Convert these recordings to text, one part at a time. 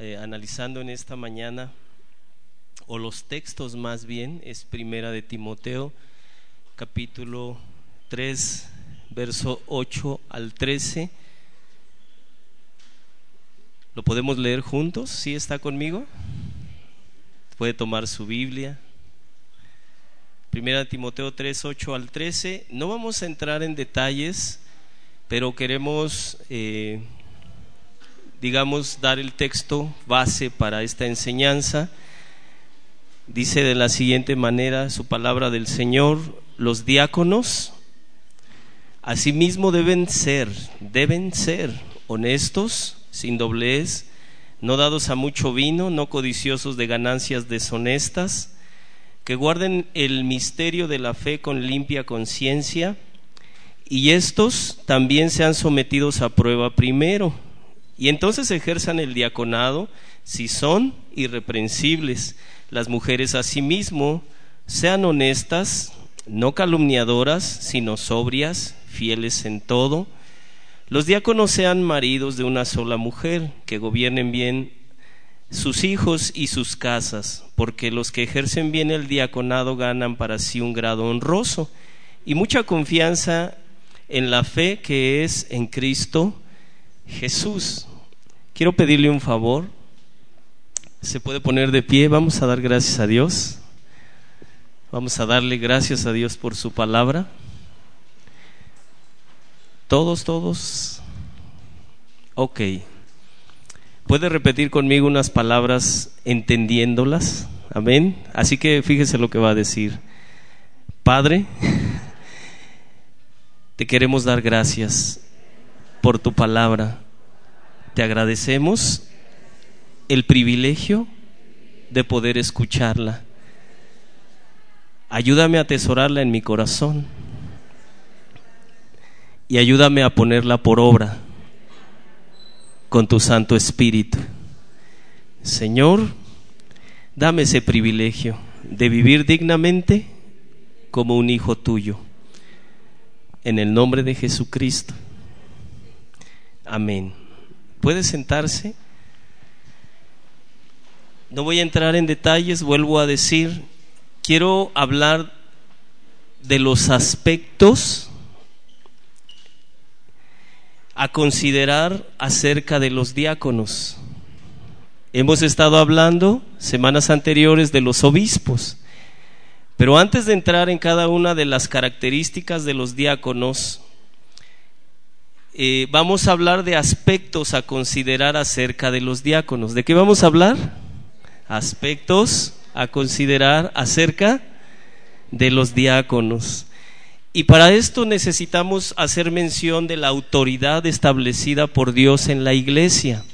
eh, analizando en esta mañana, o los textos más bien, es Primera de Timoteo, capítulo 3, verso 8 al 13. ¿Lo podemos leer juntos? ¿Sí está conmigo? Puede tomar su Biblia. Primera de Timoteo 3, 8 al 13. No vamos a entrar en detalles, pero queremos eh, digamos, dar el texto base para esta enseñanza. Dice de la siguiente manera su palabra del Señor, los diáconos asimismo deben ser, deben ser honestos, sin doblez, no dados a mucho vino, no codiciosos de ganancias deshonestas, que guarden el misterio de la fe con limpia conciencia, y estos también sean sometidos a prueba primero y entonces ejerzan el diaconado si son irreprensibles. Las mujeres asimismo sean honestas, no calumniadoras, sino sobrias, fieles en todo. Los diáconos sean maridos de una sola mujer, que gobiernen bien sus hijos y sus casas, porque los que ejercen bien el diaconado ganan para sí un grado honroso y mucha confianza en la fe que es en Cristo Jesús. Quiero pedirle un favor. Se puede poner de pie. Vamos a dar gracias a Dios. Vamos a darle gracias a Dios por su palabra. Todos, todos. Ok. ¿Puede repetir conmigo unas palabras entendiéndolas? Amén. Así que fíjese lo que va a decir. Padre, te queremos dar gracias por tu palabra te agradecemos el privilegio de poder escucharla. Ayúdame a atesorarla en mi corazón y ayúdame a ponerla por obra con tu Santo Espíritu. Señor, dame ese privilegio de vivir dignamente como un hijo tuyo. En el nombre de Jesucristo. Amén. ¿Puede sentarse? No voy a entrar en detalles, vuelvo a decir, quiero hablar de los aspectos a considerar acerca de los diáconos. Hemos estado hablando semanas anteriores de los obispos, pero antes de entrar en cada una de las características de los diáconos, eh, vamos a hablar de aspectos a considerar acerca de los diáconos. ¿De qué vamos a hablar? Aspectos a considerar acerca de los diáconos. Y para esto necesitamos hacer mención de la autoridad establecida por Dios en la iglesia.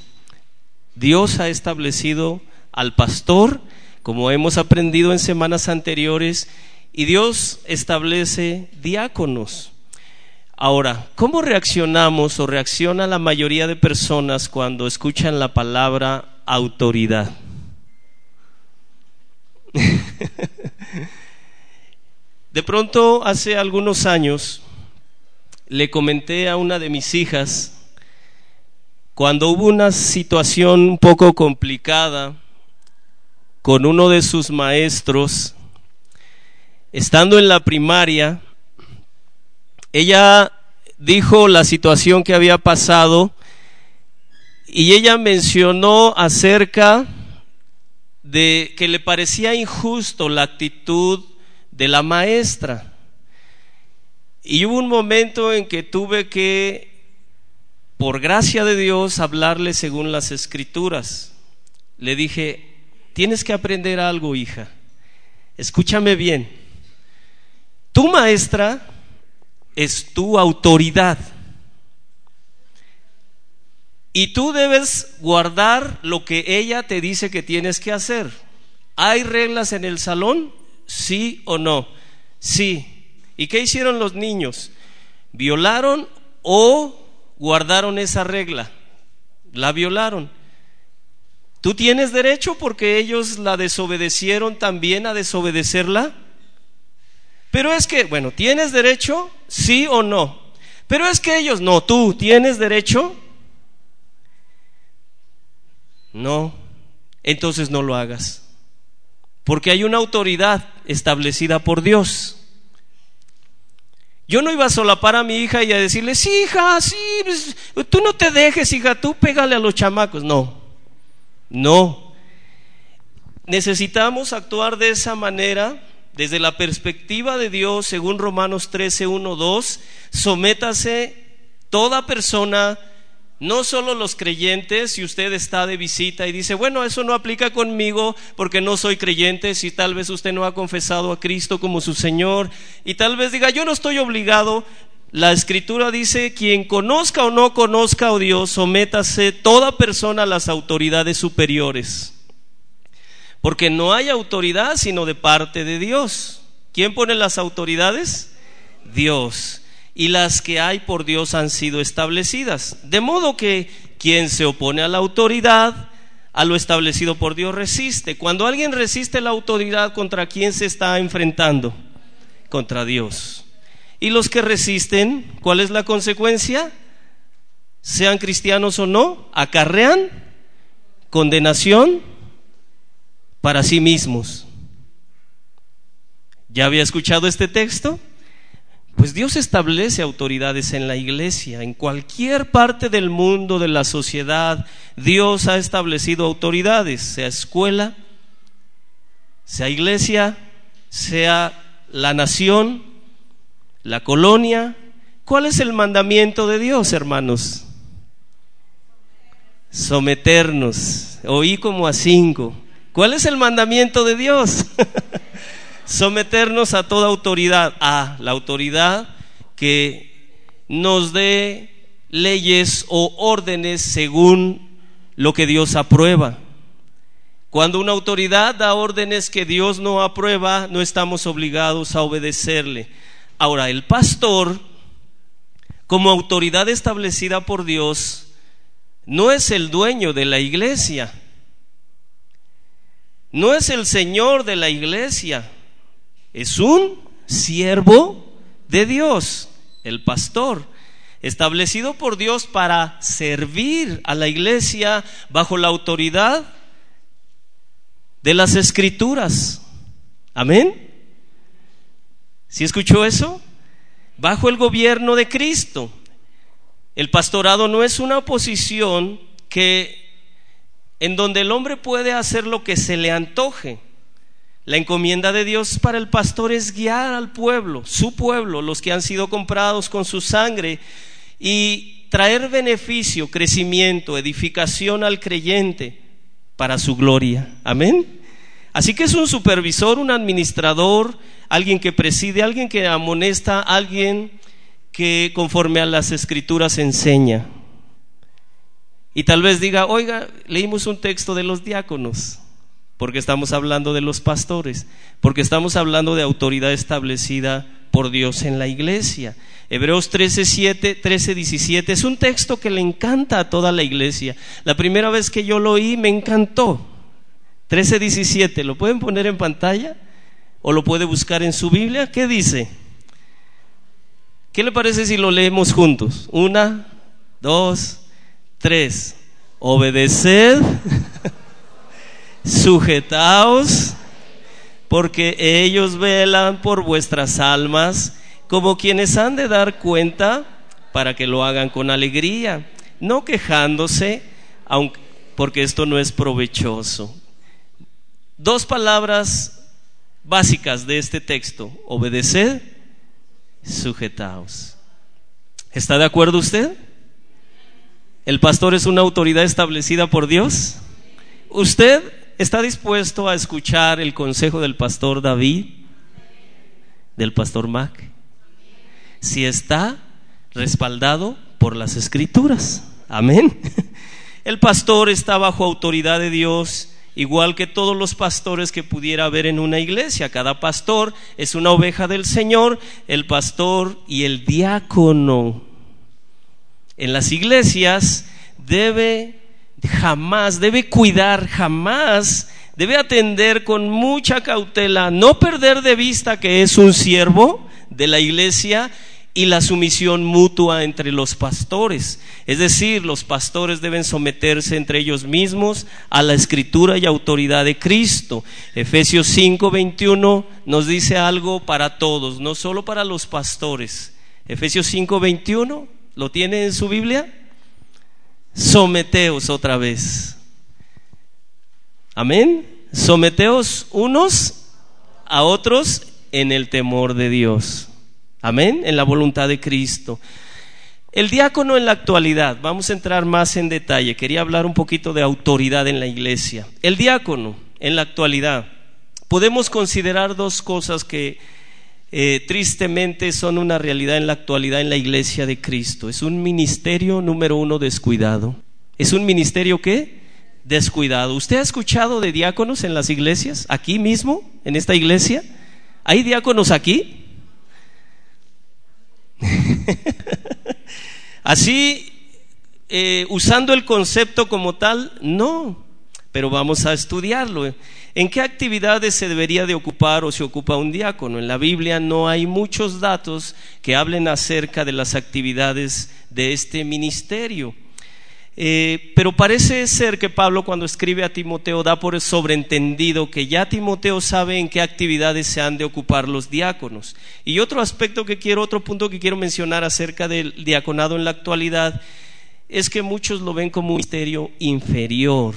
Dios ha establecido al pastor, como hemos aprendido en semanas anteriores, y Dios establece diáconos. Ahora, ¿cómo reaccionamos o reacciona la mayoría de personas cuando escuchan la palabra autoridad? de pronto, hace algunos años, le comenté a una de mis hijas, cuando hubo una situación un poco complicada con uno de sus maestros, estando en la primaria, ella dijo la situación que había pasado y ella mencionó acerca de que le parecía injusto la actitud de la maestra. Y hubo un momento en que tuve que, por gracia de Dios, hablarle según las escrituras. Le dije, tienes que aprender algo, hija. Escúchame bien. Tu maestra es tu autoridad. Y tú debes guardar lo que ella te dice que tienes que hacer. ¿Hay reglas en el salón? ¿Sí o no? Sí. ¿Y qué hicieron los niños? ¿Violaron o guardaron esa regla? La violaron. ¿Tú tienes derecho porque ellos la desobedecieron también a desobedecerla? Pero es que, bueno, ¿tienes derecho? Sí o no. Pero es que ellos no, tú, ¿tienes derecho? No, entonces no lo hagas. Porque hay una autoridad establecida por Dios. Yo no iba a solapar a mi hija y a decirle, sí, hija, sí, pues, tú no te dejes, hija, tú pégale a los chamacos. No, no. Necesitamos actuar de esa manera desde la perspectiva de Dios, según Romanos 13, 1, 2. Sométase toda persona no solo los creyentes, si usted está de visita y dice, bueno, eso no aplica conmigo porque no soy creyente, si tal vez usted no ha confesado a Cristo como su Señor, y tal vez diga, yo no estoy obligado, la escritura dice, quien conozca o no conozca a Dios, sométase toda persona a las autoridades superiores, porque no hay autoridad sino de parte de Dios. ¿Quién pone las autoridades? Dios y las que hay por Dios han sido establecidas. De modo que quien se opone a la autoridad, a lo establecido por Dios, resiste. Cuando alguien resiste la autoridad, ¿contra quién se está enfrentando? Contra Dios. Y los que resisten, ¿cuál es la consecuencia? Sean cristianos o no, acarrean condenación para sí mismos. ¿Ya había escuchado este texto? Pues Dios establece autoridades en la iglesia, en cualquier parte del mundo, de la sociedad, Dios ha establecido autoridades, sea escuela, sea iglesia, sea la nación, la colonia. ¿Cuál es el mandamiento de Dios, hermanos? Someternos. Oí como a cinco. ¿Cuál es el mandamiento de Dios? someternos a toda autoridad, a la autoridad que nos dé leyes o órdenes según lo que Dios aprueba. Cuando una autoridad da órdenes que Dios no aprueba, no estamos obligados a obedecerle. Ahora, el pastor, como autoridad establecida por Dios, no es el dueño de la iglesia, no es el señor de la iglesia, es un siervo de Dios, el pastor, establecido por Dios para servir a la iglesia bajo la autoridad de las escrituras. Amén. ¿Sí escuchó eso? Bajo el gobierno de Cristo. El pastorado no es una posición que en donde el hombre puede hacer lo que se le antoje. La encomienda de Dios para el pastor es guiar al pueblo, su pueblo, los que han sido comprados con su sangre, y traer beneficio, crecimiento, edificación al creyente para su gloria. Amén. Así que es un supervisor, un administrador, alguien que preside, alguien que amonesta, alguien que conforme a las escrituras enseña. Y tal vez diga, oiga, leímos un texto de los diáconos porque estamos hablando de los pastores, porque estamos hablando de autoridad establecida por Dios en la iglesia. Hebreos 13, 7, 13, 17 es un texto que le encanta a toda la iglesia. La primera vez que yo lo oí me encantó. 13, 17, ¿lo pueden poner en pantalla? ¿O lo puede buscar en su Biblia? ¿Qué dice? ¿Qué le parece si lo leemos juntos? Una, dos, tres. Obedeced sujetaos, porque ellos velan por vuestras almas como quienes han de dar cuenta para que lo hagan con alegría, no quejándose, aunque, porque esto no es provechoso. Dos palabras básicas de este texto, obedeced, sujetaos. ¿Está de acuerdo usted? ¿El pastor es una autoridad establecida por Dios? ¿Usted ¿Está dispuesto a escuchar el consejo del pastor David? ¿Del pastor Mac? Si está respaldado por las escrituras. Amén. El pastor está bajo autoridad de Dios, igual que todos los pastores que pudiera haber en una iglesia. Cada pastor es una oveja del Señor, el pastor y el diácono. En las iglesias debe jamás, debe cuidar, jamás, debe atender con mucha cautela, no perder de vista que es un siervo de la iglesia y la sumisión mutua entre los pastores. Es decir, los pastores deben someterse entre ellos mismos a la escritura y autoridad de Cristo. Efesios 5:21 nos dice algo para todos, no solo para los pastores. Efesios 5:21, ¿lo tiene en su Biblia? Someteos otra vez. Amén. Someteos unos a otros en el temor de Dios. Amén, en la voluntad de Cristo. El diácono en la actualidad, vamos a entrar más en detalle, quería hablar un poquito de autoridad en la iglesia. El diácono en la actualidad, podemos considerar dos cosas que eh, tristemente son una realidad en la actualidad en la iglesia de Cristo. Es un ministerio número uno descuidado. ¿Es un ministerio qué? Descuidado. ¿Usted ha escuchado de diáconos en las iglesias? ¿Aquí mismo? ¿En esta iglesia? ¿Hay diáconos aquí? Así, eh, usando el concepto como tal, no, pero vamos a estudiarlo. ¿En qué actividades se debería de ocupar o se ocupa un diácono? En la Biblia no hay muchos datos que hablen acerca de las actividades de este ministerio. Eh, pero parece ser que Pablo cuando escribe a Timoteo da por sobreentendido que ya Timoteo sabe en qué actividades se han de ocupar los diáconos. Y otro aspecto que quiero, otro punto que quiero mencionar acerca del diaconado en la actualidad es que muchos lo ven como un misterio inferior,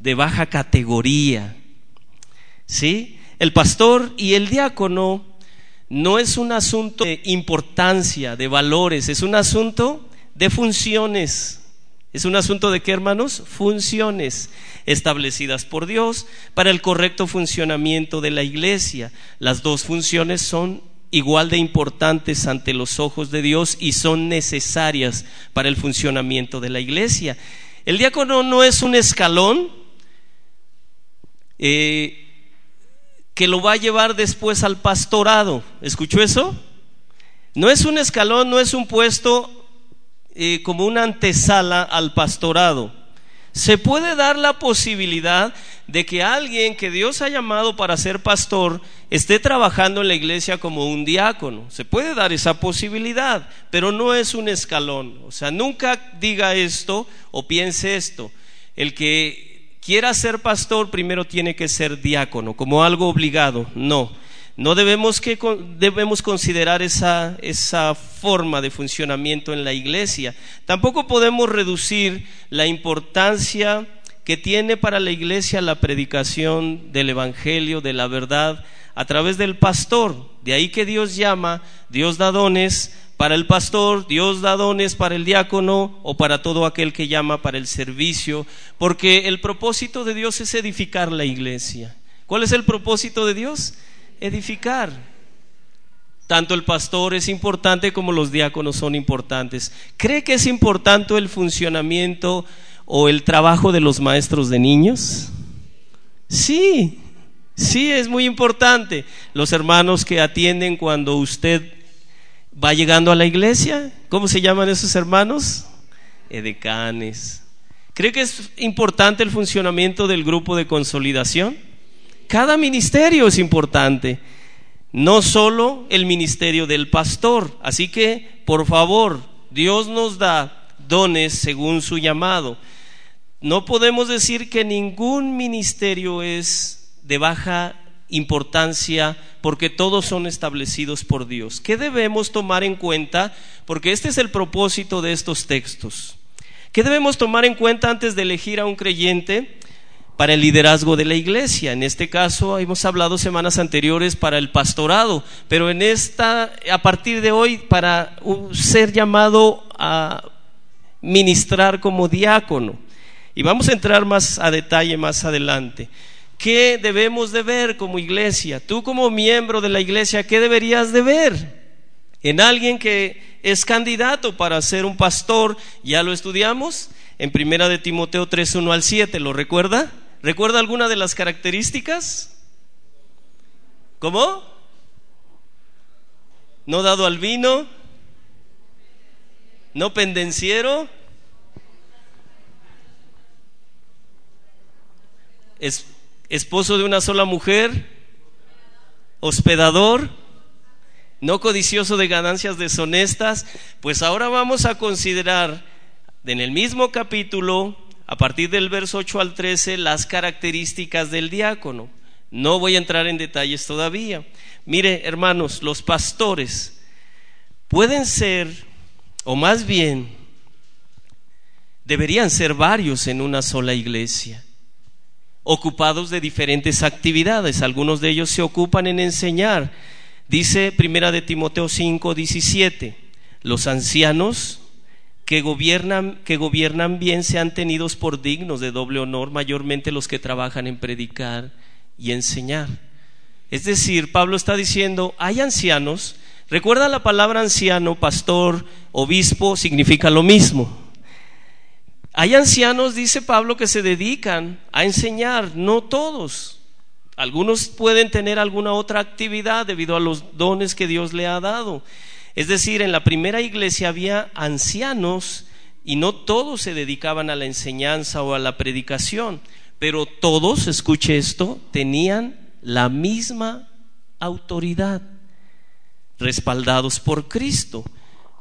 de baja categoría. ¿Sí? El pastor y el diácono no es un asunto de importancia, de valores, es un asunto de funciones. Es un asunto de qué, hermanos? Funciones establecidas por Dios para el correcto funcionamiento de la iglesia. Las dos funciones son igual de importantes ante los ojos de Dios y son necesarias para el funcionamiento de la iglesia. El diácono no es un escalón eh, que lo va a llevar después al pastorado. ¿Escuchó eso? No es un escalón, no es un puesto eh, como una antesala al pastorado. Se puede dar la posibilidad de que alguien que Dios ha llamado para ser pastor esté trabajando en la iglesia como un diácono. Se puede dar esa posibilidad, pero no es un escalón. O sea, nunca diga esto o piense esto. El que quiera ser pastor primero tiene que ser diácono, como algo obligado. No. No debemos, que, debemos considerar esa, esa forma de funcionamiento en la iglesia. Tampoco podemos reducir la importancia que tiene para la iglesia la predicación del Evangelio, de la verdad, a través del pastor. De ahí que Dios llama, Dios da dones para el pastor, Dios da dones para el diácono o para todo aquel que llama para el servicio, porque el propósito de Dios es edificar la iglesia. ¿Cuál es el propósito de Dios? edificar. Tanto el pastor es importante como los diáconos son importantes. ¿Cree que es importante el funcionamiento o el trabajo de los maestros de niños? Sí, sí, es muy importante. Los hermanos que atienden cuando usted va llegando a la iglesia, ¿cómo se llaman esos hermanos? Edecanes. ¿Cree que es importante el funcionamiento del grupo de consolidación? Cada ministerio es importante, no solo el ministerio del pastor. Así que, por favor, Dios nos da dones según su llamado. No podemos decir que ningún ministerio es de baja importancia porque todos son establecidos por Dios. ¿Qué debemos tomar en cuenta? Porque este es el propósito de estos textos. ¿Qué debemos tomar en cuenta antes de elegir a un creyente? para el liderazgo de la iglesia. En este caso hemos hablado semanas anteriores para el pastorado, pero en esta, a partir de hoy, para ser llamado a ministrar como diácono. Y vamos a entrar más a detalle más adelante. ¿Qué debemos de ver como iglesia? Tú como miembro de la iglesia, ¿qué deberías de ver? En alguien que es candidato para ser un pastor, ¿ya lo estudiamos? En primera de Timoteo 3, 1 al 7, ¿lo recuerda? ¿Recuerda alguna de las características? ¿Cómo? No dado al vino, no pendenciero, es, esposo de una sola mujer, hospedador, no codicioso de ganancias deshonestas, pues ahora vamos a considerar en el mismo capítulo, a partir del verso 8 al 13, las características del diácono. No voy a entrar en detalles todavía. Mire, hermanos, los pastores pueden ser, o más bien, deberían ser varios en una sola iglesia, ocupados de diferentes actividades. Algunos de ellos se ocupan en enseñar. Dice Primera de Timoteo 5, 17, los ancianos que gobiernan, que gobiernan bien sean tenidos por dignos de doble honor, mayormente los que trabajan en predicar y enseñar. Es decir, Pablo está diciendo, hay ancianos, recuerda la palabra anciano, pastor, obispo, significa lo mismo. Hay ancianos, dice Pablo, que se dedican a enseñar, no todos. Algunos pueden tener alguna otra actividad debido a los dones que Dios le ha dado. Es decir, en la primera iglesia había ancianos y no todos se dedicaban a la enseñanza o a la predicación, pero todos, escuche esto, tenían la misma autoridad, respaldados por Cristo,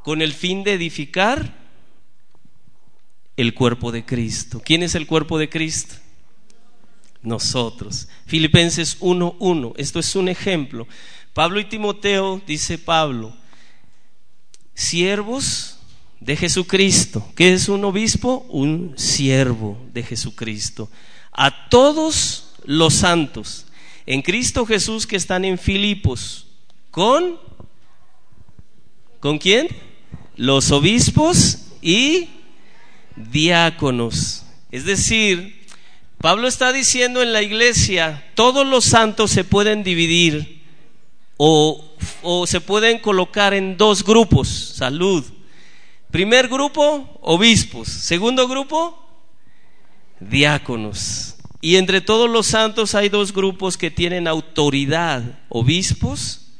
con el fin de edificar el cuerpo de Cristo. ¿Quién es el cuerpo de Cristo? Nosotros. Filipenses 1.1. Esto es un ejemplo. Pablo y Timoteo, dice Pablo, siervos de Jesucristo. ¿Qué es un obispo? Un siervo de Jesucristo. A todos los santos en Cristo Jesús que están en Filipos. ¿Con? ¿Con quién? Los obispos y diáconos. Es decir, Pablo está diciendo en la iglesia, todos los santos se pueden dividir o, o, se pueden colocar en dos grupos, salud. Primer grupo, obispos. Segundo grupo, diáconos. Y entre todos los santos hay dos grupos que tienen autoridad, obispos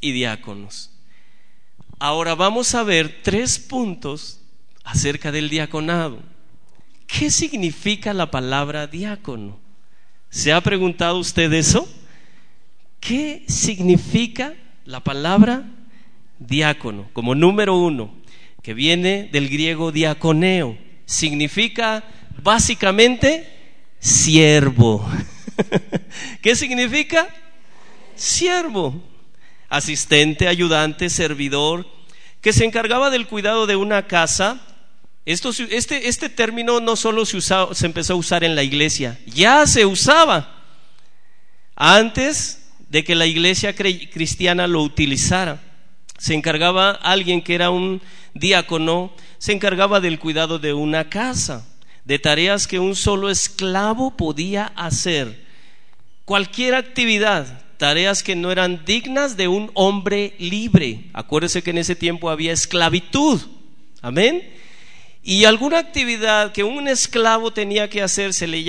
y diáconos. Ahora vamos a ver tres puntos acerca del diaconado. ¿Qué significa la palabra diácono? ¿Se ha preguntado usted eso? ¿Qué significa la palabra diácono? Como número uno, que viene del griego diaconeo, significa básicamente siervo. ¿Qué significa? Siervo, asistente, ayudante, servidor, que se encargaba del cuidado de una casa este, este, término no solo se, se empezó a usar en la iglesia, ya se usaba antes de que la iglesia cristiana lo utilizara. Se encargaba alguien que era un diácono, se encargaba del cuidado de una casa, de tareas que un solo esclavo podía hacer. Cualquier actividad, tareas que no eran dignas de un hombre libre. Acuérdese que en ese tiempo había esclavitud. Amén. Y alguna actividad que un esclavo tenía que hacer se le,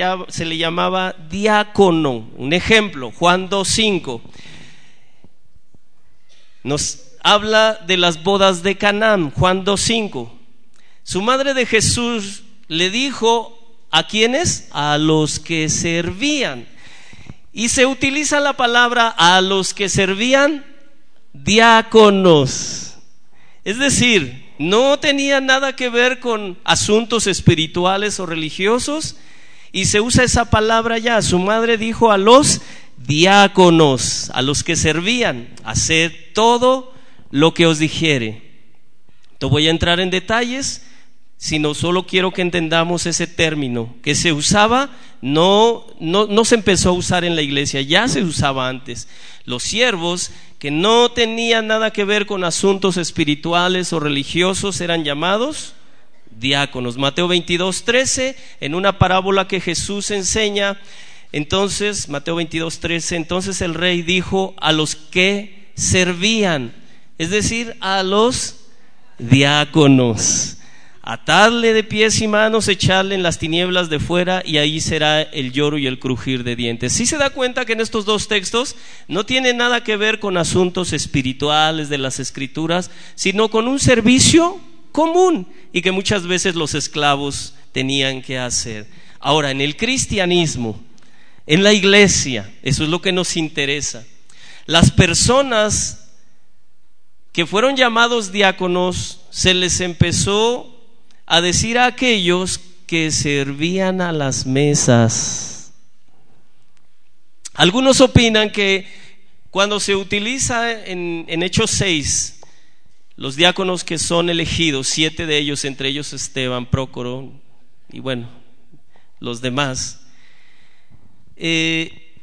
llamaba diácono. Un ejemplo, Juan 2.5. Nos habla de las bodas de Canaán, Juan 2.5. Su madre de Jesús le dijo a quienes? A los que servían. Y se utiliza la palabra a los que servían diáconos. Es decir, no tenía nada que ver con asuntos espirituales o religiosos y se usa esa palabra ya. Su madre dijo a los diáconos, a los que servían, haced todo lo que os dijere. No voy a entrar en detalles, sino solo quiero que entendamos ese término que se usaba, no, no, no se empezó a usar en la iglesia, ya se usaba antes. Los siervos que no tenían nada que ver con asuntos espirituales o religiosos eran llamados diáconos. Mateo 22, 13, en una parábola que Jesús enseña, entonces, Mateo 22, 13, entonces el rey dijo a los que servían, es decir, a los diáconos atarle de pies y manos, echarle en las tinieblas de fuera y ahí será el lloro y el crujir de dientes. Si se da cuenta que en estos dos textos no tiene nada que ver con asuntos espirituales de las escrituras, sino con un servicio común y que muchas veces los esclavos tenían que hacer. Ahora, en el cristianismo, en la iglesia, eso es lo que nos interesa. Las personas que fueron llamados diáconos, se les empezó a decir a aquellos que servían a las mesas. Algunos opinan que cuando se utiliza en, en Hechos 6, los diáconos que son elegidos, siete de ellos, entre ellos Esteban, Prócoro y bueno, los demás, eh,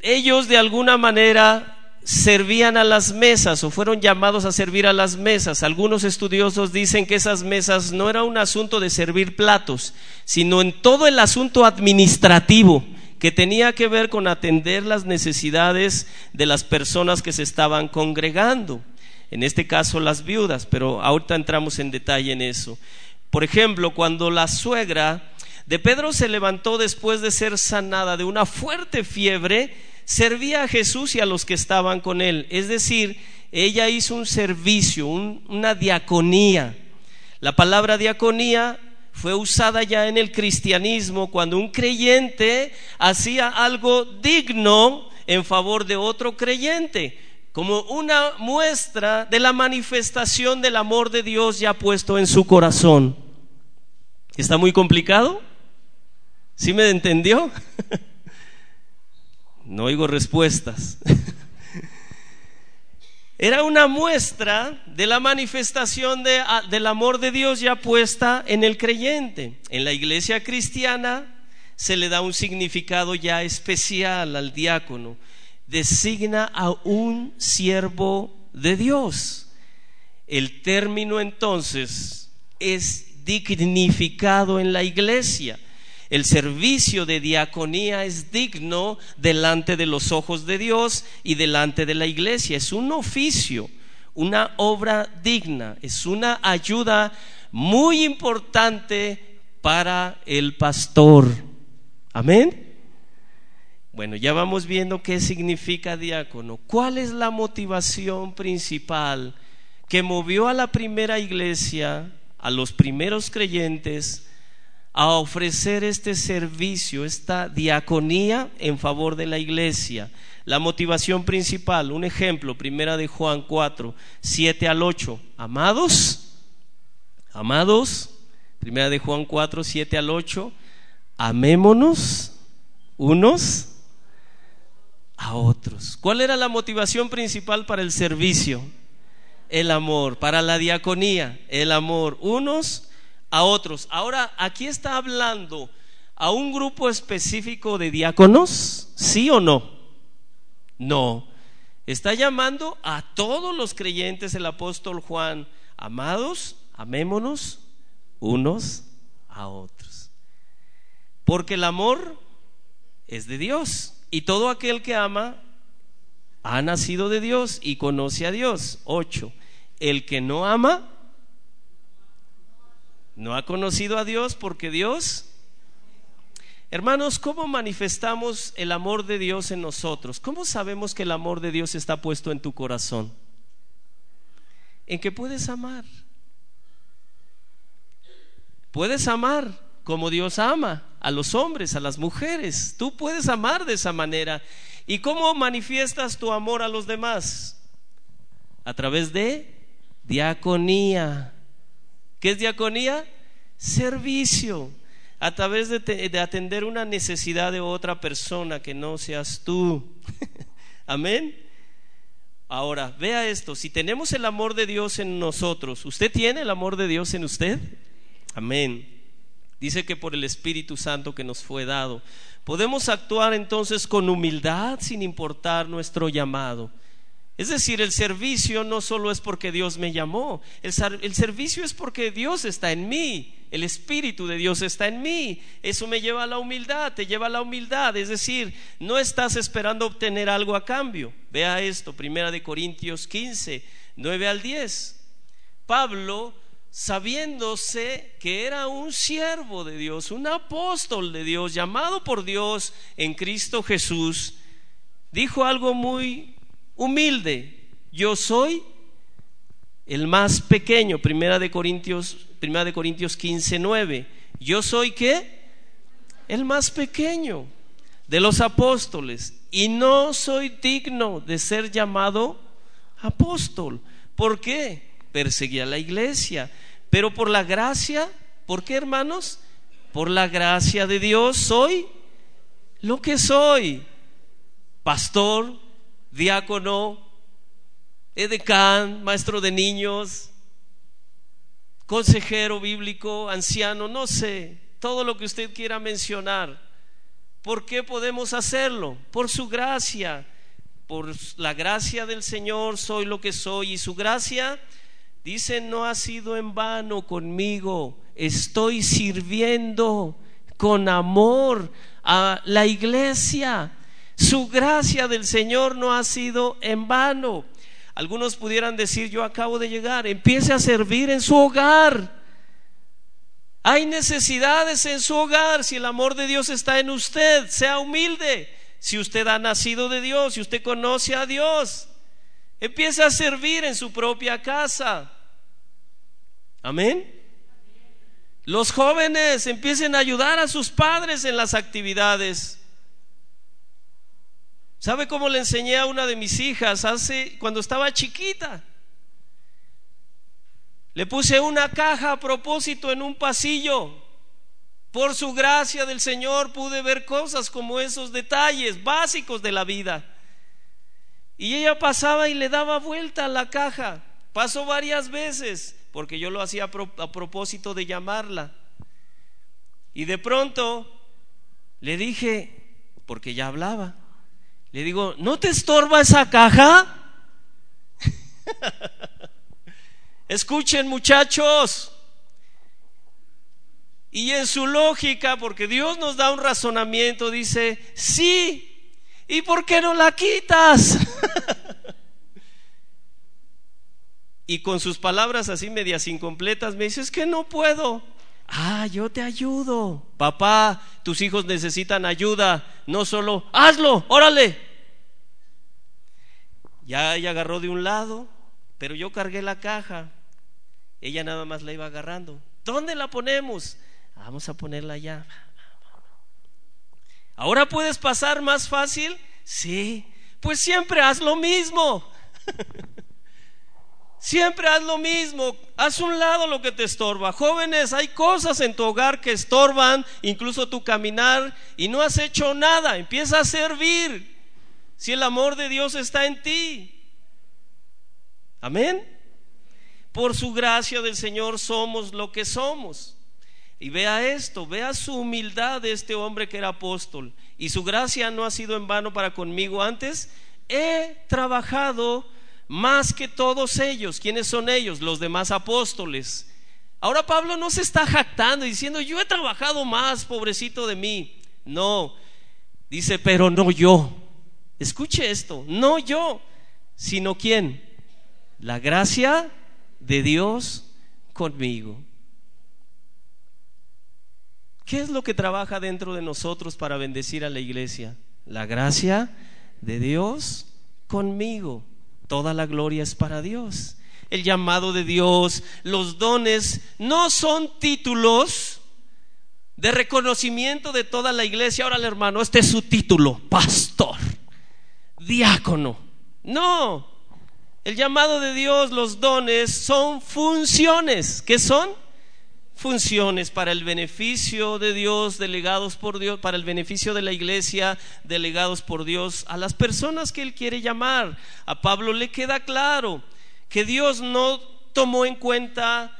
ellos de alguna manera servían a las mesas o fueron llamados a servir a las mesas. Algunos estudiosos dicen que esas mesas no era un asunto de servir platos, sino en todo el asunto administrativo que tenía que ver con atender las necesidades de las personas que se estaban congregando. En este caso las viudas, pero ahorita entramos en detalle en eso. Por ejemplo, cuando la suegra de Pedro se levantó después de ser sanada de una fuerte fiebre, servía a Jesús y a los que estaban con él. Es decir, ella hizo un servicio, una diaconía. La palabra diaconía fue usada ya en el cristianismo cuando un creyente hacía algo digno en favor de otro creyente, como una muestra de la manifestación del amor de Dios ya puesto en su corazón. ¿Está muy complicado? ¿Sí me entendió? No oigo respuestas. Era una muestra de la manifestación ah, del amor de Dios ya puesta en el creyente. En la iglesia cristiana se le da un significado ya especial al diácono. Designa a un siervo de Dios. El término entonces es dignificado en la iglesia. El servicio de diaconía es digno delante de los ojos de Dios y delante de la iglesia. Es un oficio, una obra digna, es una ayuda muy importante para el pastor. Amén. Bueno, ya vamos viendo qué significa diácono. ¿Cuál es la motivación principal que movió a la primera iglesia, a los primeros creyentes, a ofrecer este servicio, esta diaconía en favor de la iglesia. La motivación principal, un ejemplo, primera de Juan 4, 7 al 8. Amados, amados, primera de Juan 4, 7 al 8, amémonos unos a otros. ¿Cuál era la motivación principal para el servicio? El amor, para la diaconía, el amor, unos a otros. Ahora, aquí está hablando a un grupo específico de diáconos, ¿sí o no? No. Está llamando a todos los creyentes el apóstol Juan, amados, amémonos unos a otros. Porque el amor es de Dios y todo aquel que ama ha nacido de Dios y conoce a Dios. Ocho. El que no ama no ha conocido a Dios porque Dios... Hermanos, ¿cómo manifestamos el amor de Dios en nosotros? ¿Cómo sabemos que el amor de Dios está puesto en tu corazón? En que puedes amar. Puedes amar como Dios ama a los hombres, a las mujeres. Tú puedes amar de esa manera. ¿Y cómo manifiestas tu amor a los demás? A través de diaconía. ¿Qué es diaconía? Servicio. A través de, atender una necesidad de otra persona que no seas tú. Amén. Ahora, vea esto, si tenemos el amor de Dios en nosotros, ¿usted tiene el amor de Dios en usted? Amén. Dice que por el Espíritu Santo que nos fue dado, podemos actuar entonces con humildad sin importar nuestro llamado. Es decir, el servicio no solo es porque Dios me llamó, el, servicio es porque Dios está en mí, el Espíritu de Dios está en mí. Eso me lleva a la humildad, te lleva a la humildad. Es decir, no estás esperando obtener algo a cambio. Vea esto, Primera de Corintios 15, 9 al 10. Pablo, sabiéndose que era un siervo de Dios, un apóstol de Dios, llamado por Dios en Cristo Jesús, dijo algo muy humilde. Yo soy el más pequeño, primera de Corintios, primera de Corintios 15, 9. Yo soy qué? El más pequeño de los apóstoles y no soy digno de ser llamado apóstol. ¿Por qué? Perseguía a la iglesia. Pero por la gracia, ¿por qué hermanos? Por la gracia de Dios soy lo que soy. Pastor, diácono, edecán, maestro de niños, consejero bíblico, anciano, no sé, todo lo que usted quiera mencionar. ¿Por qué podemos hacerlo? Por su gracia. Por la gracia del Señor soy lo que soy y su gracia, dice, no ha sido en vano conmigo. Estoy sirviendo con amor a la iglesia. Su gracia del Señor no ha sido en vano. Algunos pudieran decir, yo acabo de llegar, empiece a servir en su hogar. Hay necesidades en su hogar. Si el amor de Dios está en usted, sea humilde. Si usted ha nacido de Dios, si usted conoce a Dios, empiece a servir en su propia casa. Amén. Los jóvenes empiecen a ayudar a sus padres en las actividades. ¿Sabe cómo le enseñé a una de mis hijas hace cuando estaba chiquita? Le puse una caja a propósito en un pasillo. Por su gracia del Señor pude ver cosas como esos detalles básicos de la vida. Y ella pasaba y le daba vuelta a la caja. Pasó varias veces porque yo lo hacía a propósito de llamarla. Y de pronto le dije, porque ya hablaba, le digo, ¿no te estorba esa caja? Escuchen muchachos. Y en su lógica, porque Dios nos da un razonamiento, dice, sí, ¿y por qué no la quitas? y con sus palabras así medias incompletas me dice, es que no puedo. Ah, yo te ayudo. Papá, tus hijos necesitan ayuda, no solo, hazlo, órale. Ya ella agarró de un lado, pero yo cargué la caja. Ella nada más la iba agarrando. ¿Dónde la ponemos? Vamos a ponerla allá. ¿Ahora puedes pasar más fácil? Sí. Pues siempre haz lo mismo. Siempre haz lo mismo, haz un lado lo que te estorba. Jóvenes, hay cosas en tu hogar que estorban, incluso tu caminar, y no has hecho nada. Empieza a servir. Si el amor de Dios está en ti. Amén. Por su gracia del Señor somos lo que somos. Y vea esto, vea su humildad de este hombre que era apóstol. Y su gracia no ha sido en vano para conmigo. Antes he trabajado más que todos ellos. ¿Quiénes son ellos? Los demás apóstoles. Ahora Pablo no se está jactando diciendo, yo he trabajado más, pobrecito de mí. No, dice, pero no yo. Escuche esto, no yo, sino quién? La gracia de Dios conmigo. ¿Qué es lo que trabaja dentro de nosotros para bendecir a la iglesia? La gracia de Dios conmigo. Toda la gloria es para Dios. El llamado de Dios, los dones, no son títulos de reconocimiento de toda la iglesia. Ahora, hermano, este es su título, pastor, diácono. No, el llamado de Dios, los dones, son funciones. ¿Qué son? Funciones para el beneficio de Dios, delegados por Dios, para el beneficio de la iglesia, delegados por Dios a las personas que Él quiere llamar. A Pablo le queda claro que Dios no tomó en cuenta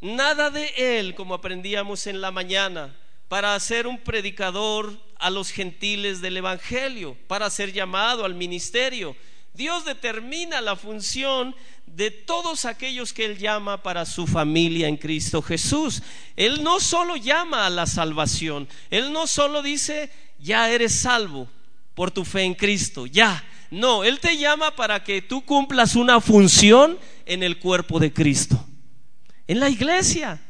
nada de Él, como aprendíamos en la mañana, para ser un predicador a los gentiles del Evangelio, para ser llamado al ministerio. Dios determina la función de todos aquellos que Él llama para su familia en Cristo Jesús. Él no solo llama a la salvación, Él no solo dice, ya eres salvo por tu fe en Cristo, ya. No, Él te llama para que tú cumplas una función en el cuerpo de Cristo, en la iglesia.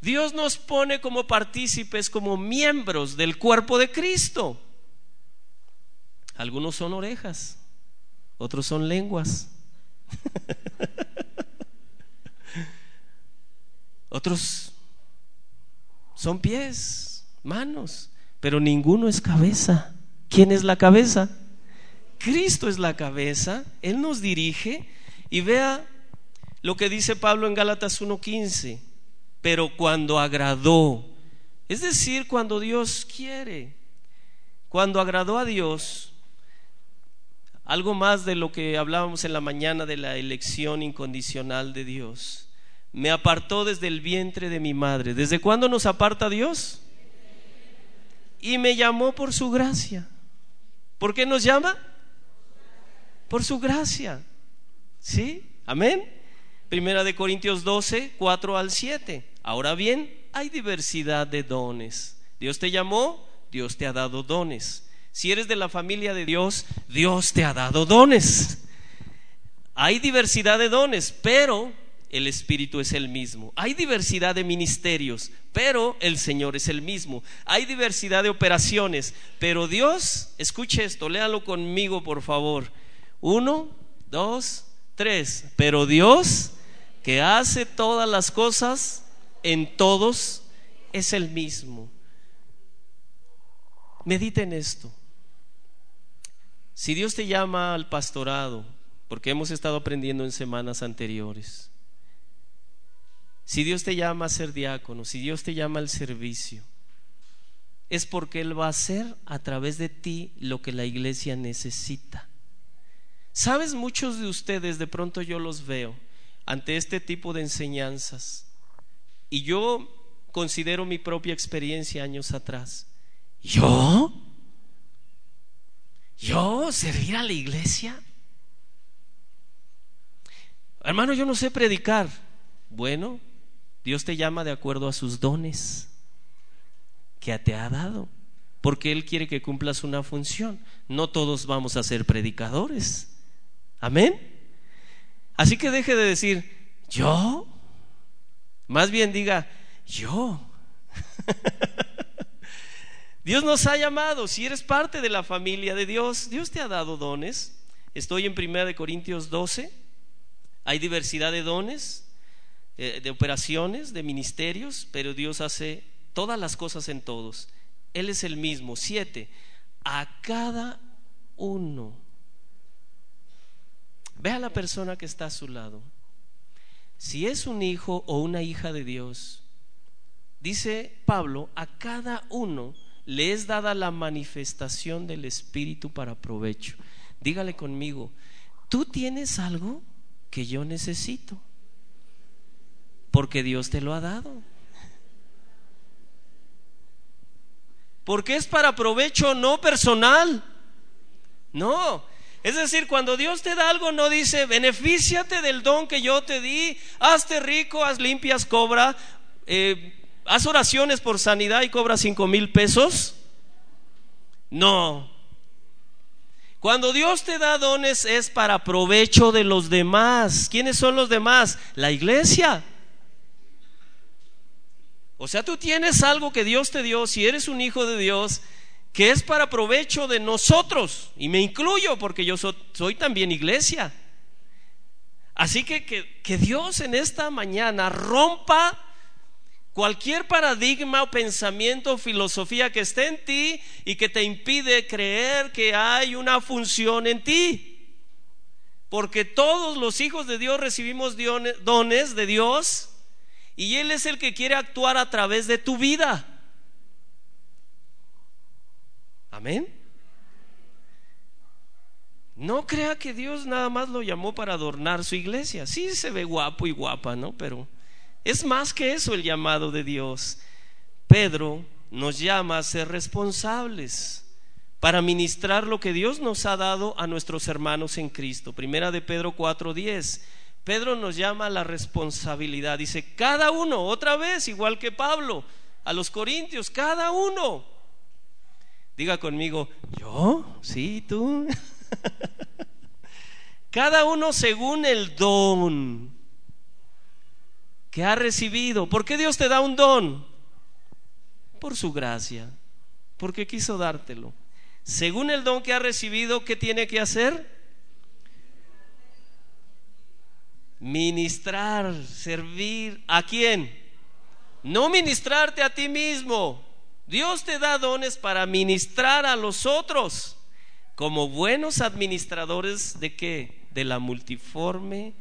Dios nos pone como partícipes, como miembros del cuerpo de Cristo. Algunos son orejas, otros son lenguas, Otros son pies, manos, pero ninguno es cabeza. ¿Quién es la cabeza? Cristo es la cabeza, Él nos dirige y vea lo que dice Pablo en Gálatas 1.15, pero cuando agradó, es decir, cuando Dios quiere, cuando agradó a Dios, algo más de lo que hablábamos en la mañana de la elección incondicional de Dios. Me apartó desde el vientre de mi madre. ¿Desde cuándo nos aparta Dios? Y me llamó por su gracia. ¿Por qué nos llama? Por su gracia. ¿Sí? Amén. Primera de Corintios 12, 4 al 7. Ahora bien, hay diversidad de dones. Dios te llamó, Dios te ha dado dones. Si eres de la familia de Dios, Dios te ha dado dones. Hay diversidad de dones, pero el Espíritu es el mismo. Hay diversidad de ministerios, pero el Señor es el mismo. Hay diversidad de operaciones, pero Dios, escuche esto, léalo conmigo por favor. Uno, dos, tres. Pero Dios, que hace todas las cosas en todos, es el mismo. Mediten esto. Si Dios te llama al pastorado, porque hemos estado aprendiendo en semanas anteriores, si Dios te llama a ser diácono, si Dios te llama al servicio, es porque Él va a hacer a través de ti lo que la iglesia necesita. Sabes, muchos de ustedes de pronto yo los veo ante este tipo de enseñanzas y yo considero mi propia experiencia años atrás. ¿Yo? ¿Yo servir a la iglesia? Hermano, yo no sé predicar. Bueno, Dios te llama de acuerdo a sus dones que te ha dado, porque Él quiere que cumplas una función. No todos vamos a ser predicadores. Amén. Así que deje de decir, yo. Más bien diga, yo. Dios nos ha llamado, si eres parte de la familia de Dios, Dios te ha dado dones. Estoy en 1 Corintios 12, hay diversidad de dones, eh, de operaciones, de ministerios, pero Dios hace todas las cosas en todos. Él es el mismo. Siete, a cada uno. Ve a la persona que está a su lado. Si es un hijo o una hija de Dios, dice Pablo, a cada uno le es dada la manifestación del Espíritu para provecho. Dígale conmigo, tú tienes algo que yo necesito, porque Dios te lo ha dado. Porque es para provecho no personal. No. Es decir, cuando Dios te da algo, no dice, benefíciate del don que yo te di, hazte rico, haz limpias, cobra. Eh, ¿Haz oraciones por sanidad y cobras cinco mil pesos? No. Cuando Dios te da dones es para provecho de los demás. ¿Quiénes son los demás? La iglesia. O sea, tú tienes algo que Dios te dio, si eres un hijo de Dios, que es para provecho de nosotros. Y me incluyo porque yo soy, también iglesia. Así que, que Dios en esta mañana rompa Cualquier paradigma o pensamiento o filosofía que esté en ti y que te impide creer que hay una función en ti. Porque todos los hijos de Dios recibimos dones de Dios y Él es el que quiere actuar a través de tu vida. Amén. No crea que Dios nada más lo llamó para adornar su iglesia. Sí se ve guapo y guapa, ¿no? Pero es más que eso el llamado de Dios. Pedro nos llama a ser responsables para ministrar lo que Dios nos ha dado a nuestros hermanos en Cristo. Primera de Pedro 4:10. Pedro nos llama a la responsabilidad. Dice, cada uno, otra vez, igual que Pablo, a los corintios, cada uno. Diga conmigo, yo, sí, tú. cada uno según el don que ha recibido. ¿Por qué Dios te da un don? Por su gracia, porque quiso dártelo. Según el don que ha recibido, ¿qué tiene que hacer? Ministrar, servir. ¿A quién? No ministrarte a ti mismo. Dios te da dones para ministrar a los otros. como buenos administradores de qué? De la multiforme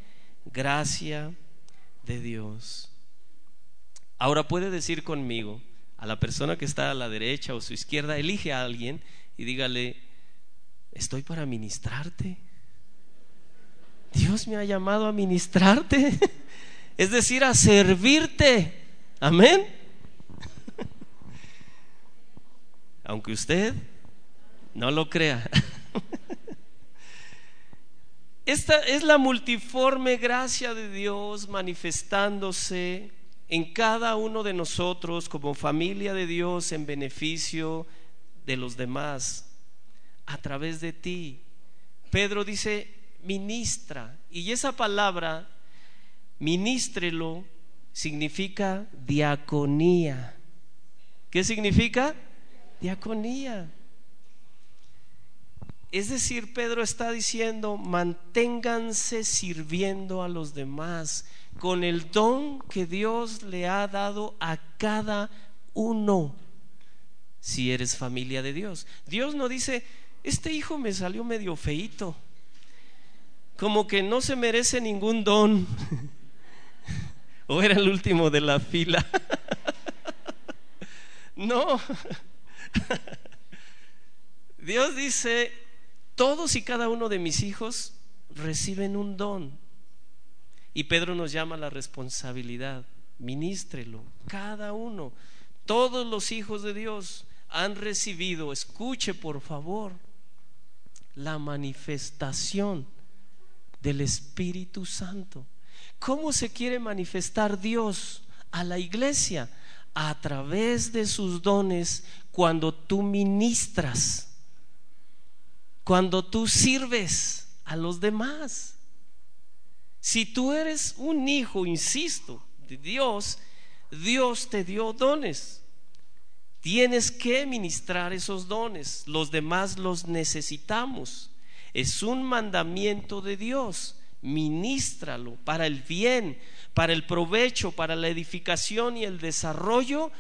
gracia de Dios. Ahora puede decir conmigo a la persona que está a la derecha o a su izquierda, elige a alguien y dígale, estoy para ministrarte. Dios me ha llamado a ministrarte, es decir, a servirte. Amén. Aunque usted no lo crea. Esta es la multiforme gracia de Dios manifestándose en cada uno de nosotros como familia de Dios en beneficio de los demás a través de ti. Pedro dice, ministra. Y esa palabra, ministrelo, significa diaconía. ¿Qué significa? Diaconía. Es decir, Pedro está diciendo, manténganse sirviendo a los demás con el don que Dios le ha dado a cada uno, si eres familia de Dios. Dios no dice, este hijo me salió medio feito, como que no se merece ningún don, o era el último de la fila. no, Dios dice, todos y cada uno de mis hijos reciben un don. Y Pedro nos llama a la responsabilidad. Ministrelo, cada uno. Todos los hijos de Dios han recibido, escuche por favor, la manifestación del Espíritu Santo. ¿Cómo se quiere manifestar Dios a la iglesia? A través de sus dones cuando tú ministras cuando tú sirves a los demás. Si tú eres un hijo, insisto, de Dios, Dios te dio dones. Tienes que ministrar esos dones. Los demás los necesitamos. Es un mandamiento de Dios. Ministralo para el bien, para el provecho, para la edificación y el desarrollo,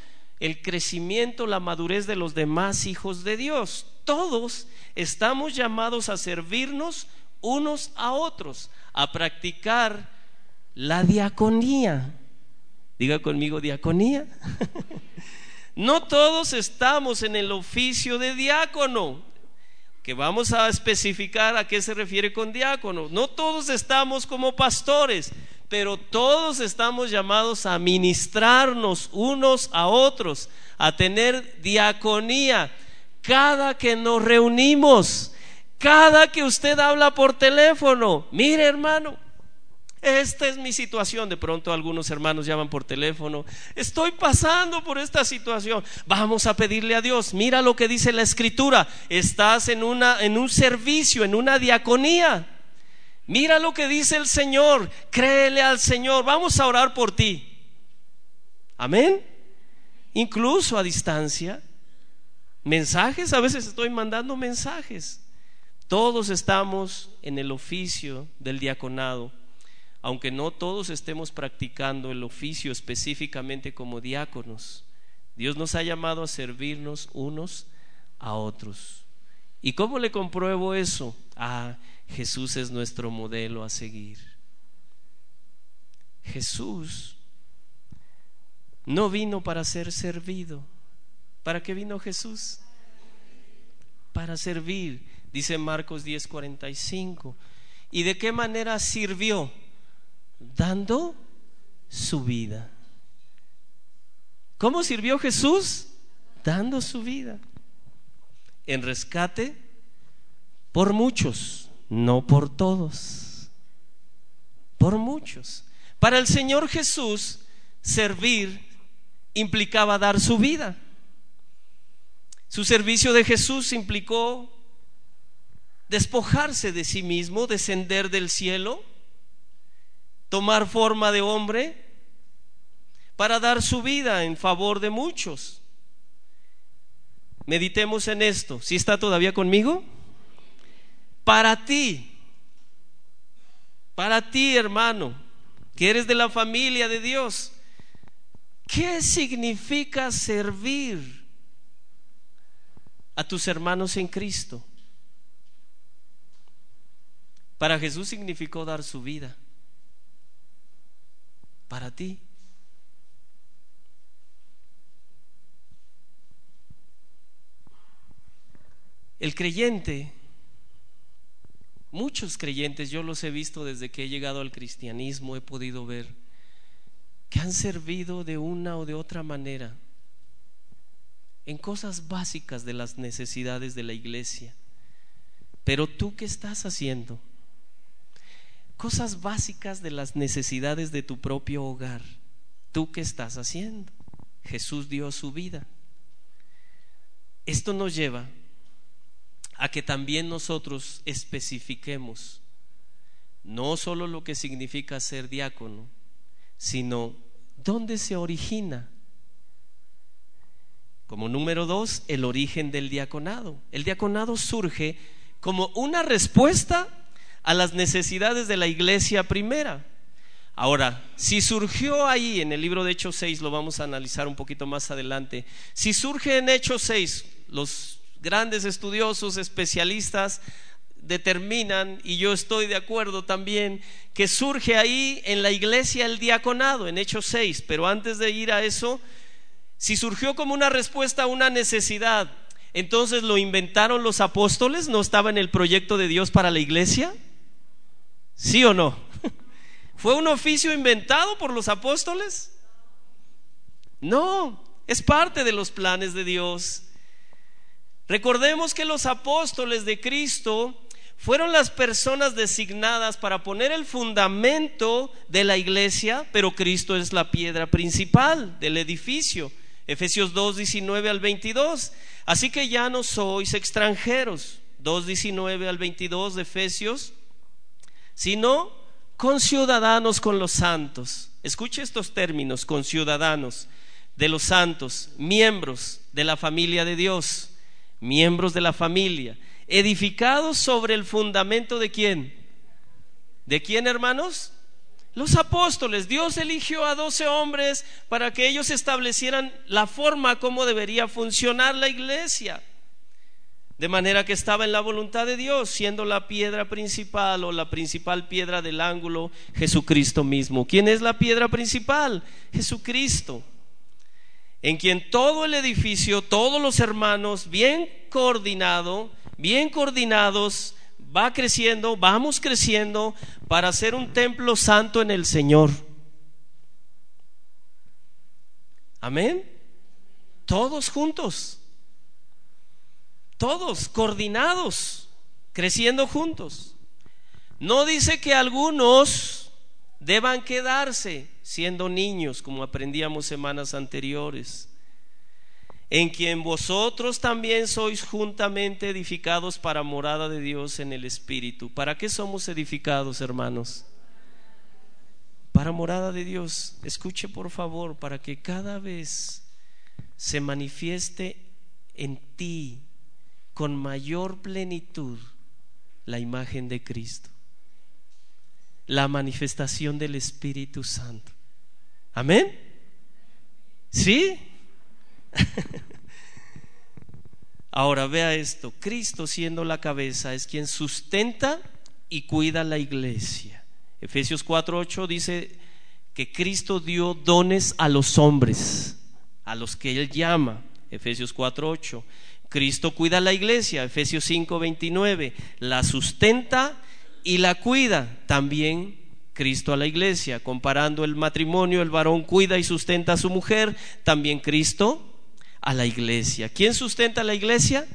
el crecimiento, la madurez de los demás hijos de Dios. Todos estamos llamados a servirnos unos a otros, a practicar la diaconía. Diga conmigo diaconía. no todos estamos en el oficio de diácono, que vamos a especificar a qué se refiere con diácono. No todos estamos como pastores, pero todos estamos llamados a ministrarnos unos a otros, a tener diaconía cada que nos reunimos, cada que usted habla por teléfono, mire hermano, esta es mi situación. De pronto algunos hermanos llaman por teléfono. Estoy pasando por esta situación. Vamos a pedirle a Dios. Mira lo que dice la escritura. Estás en, una, en un servicio, en una diaconía. Mira lo que dice el Señor. Créele al Señor. Vamos a orar por ti. Amén. Incluso a distancia. Mensajes, a veces estoy mandando mensajes. Todos estamos en el oficio del diaconado, aunque no todos estemos practicando el oficio específicamente como diáconos. Dios nos ha llamado a servirnos unos a otros. ¿Y cómo le compruebo eso? Ah, Jesús es nuestro modelo a seguir. Jesús no vino para ser servido, ¿Para qué vino Jesús? Para servir, dice Marcos 10:45. ¿Y de qué manera sirvió? Dando su vida. ¿Cómo sirvió Jesús? Dando su vida. En rescate por muchos, no por todos. Por muchos. Para el Señor Jesús, servir implicaba dar su vida. Su servicio de Jesús implicó despojarse de sí mismo, descender del cielo, tomar forma de hombre para dar su vida en favor de muchos. Meditemos en esto. ¿Si está todavía conmigo? Para ti, para ti hermano, que eres de la familia de Dios, ¿qué significa servir? A tus hermanos en Cristo. Para Jesús significó dar su vida. Para ti. El creyente, muchos creyentes, yo los he visto desde que he llegado al cristianismo, he podido ver que han servido de una o de otra manera en cosas básicas de las necesidades de la iglesia. Pero tú qué estás haciendo? Cosas básicas de las necesidades de tu propio hogar. ¿Tú qué estás haciendo? Jesús dio su vida. Esto nos lleva a que también nosotros especifiquemos no solo lo que significa ser diácono, sino dónde se origina como número dos, el origen del diaconado. El diaconado surge como una respuesta a las necesidades de la iglesia primera. Ahora, si surgió ahí en el libro de Hechos 6, lo vamos a analizar un poquito más adelante, si surge en Hechos 6, los grandes estudiosos, especialistas, determinan, y yo estoy de acuerdo también, que surge ahí en la iglesia el diaconado, en Hechos 6, pero antes de ir a eso, si surgió como una respuesta a una necesidad, entonces lo inventaron los apóstoles, ¿no estaba en el proyecto de Dios para la iglesia? ¿Sí o no? ¿Fue un oficio inventado por los apóstoles? No, es parte de los planes de Dios. Recordemos que los apóstoles de Cristo fueron las personas designadas para poner el fundamento de la iglesia, pero Cristo es la piedra principal del edificio. Efesios 2, 19 al 22. Así que ya no sois extranjeros, 2, 19 al 22 de Efesios, sino conciudadanos con los santos. Escuche estos términos, conciudadanos de los santos, miembros de la familia de Dios, miembros de la familia, edificados sobre el fundamento de quién? ¿De quién, hermanos? Los apóstoles, Dios eligió a doce hombres para que ellos establecieran la forma como debería funcionar la iglesia. De manera que estaba en la voluntad de Dios, siendo la piedra principal o la principal piedra del ángulo Jesucristo mismo. ¿Quién es la piedra principal? Jesucristo. En quien todo el edificio, todos los hermanos, bien coordinado, bien coordinados, va creciendo, vamos creciendo para ser un templo santo en el Señor. Amén. Todos juntos. Todos coordinados, creciendo juntos. No dice que algunos deban quedarse siendo niños, como aprendíamos semanas anteriores en quien vosotros también sois juntamente edificados para morada de Dios en el Espíritu. ¿Para qué somos edificados, hermanos? Para morada de Dios. Escuche por favor, para que cada vez se manifieste en ti con mayor plenitud la imagen de Cristo. La manifestación del Espíritu Santo. Amén. ¿Sí? Ahora vea esto, Cristo siendo la cabeza es quien sustenta y cuida la iglesia. Efesios 4:8 dice que Cristo dio dones a los hombres, a los que él llama. Efesios 4:8. Cristo cuida la iglesia, Efesios 5:29, la sustenta y la cuida también Cristo a la iglesia. Comparando el matrimonio, el varón cuida y sustenta a su mujer, también Cristo a la iglesia. ¿Quién sustenta la iglesia?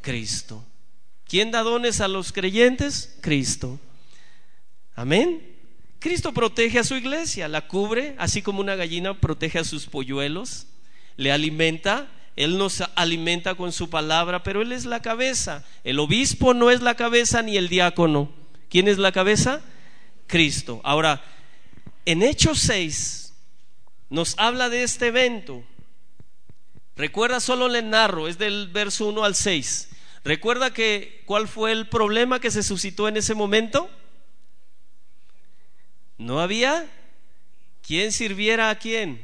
Cristo. ¿Quién da dones a los creyentes? Cristo. Amén. Cristo protege a su iglesia, la cubre, así como una gallina protege a sus polluelos, le alimenta, Él nos alimenta con su palabra, pero Él es la cabeza. El obispo no es la cabeza ni el diácono. ¿Quién es la cabeza? Cristo. Ahora, en Hechos 6 nos habla de este evento Recuerda, solo le narro, es del verso 1 al 6. ¿Recuerda que cuál fue el problema que se suscitó en ese momento? No había quién sirviera a quién.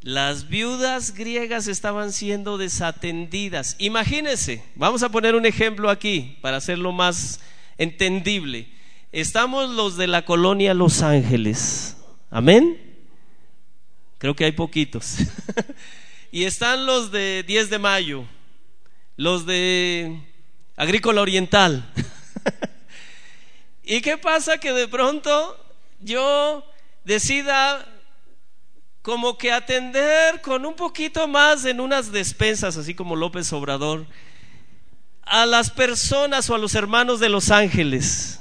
Las viudas griegas estaban siendo desatendidas. Imagínense, vamos a poner un ejemplo aquí para hacerlo más entendible. Estamos los de la colonia Los Ángeles. Amén. Creo que hay poquitos. y están los de 10 de mayo, los de Agrícola Oriental. ¿Y qué pasa? Que de pronto yo decida como que atender con un poquito más en unas despensas, así como López Obrador, a las personas o a los hermanos de Los Ángeles.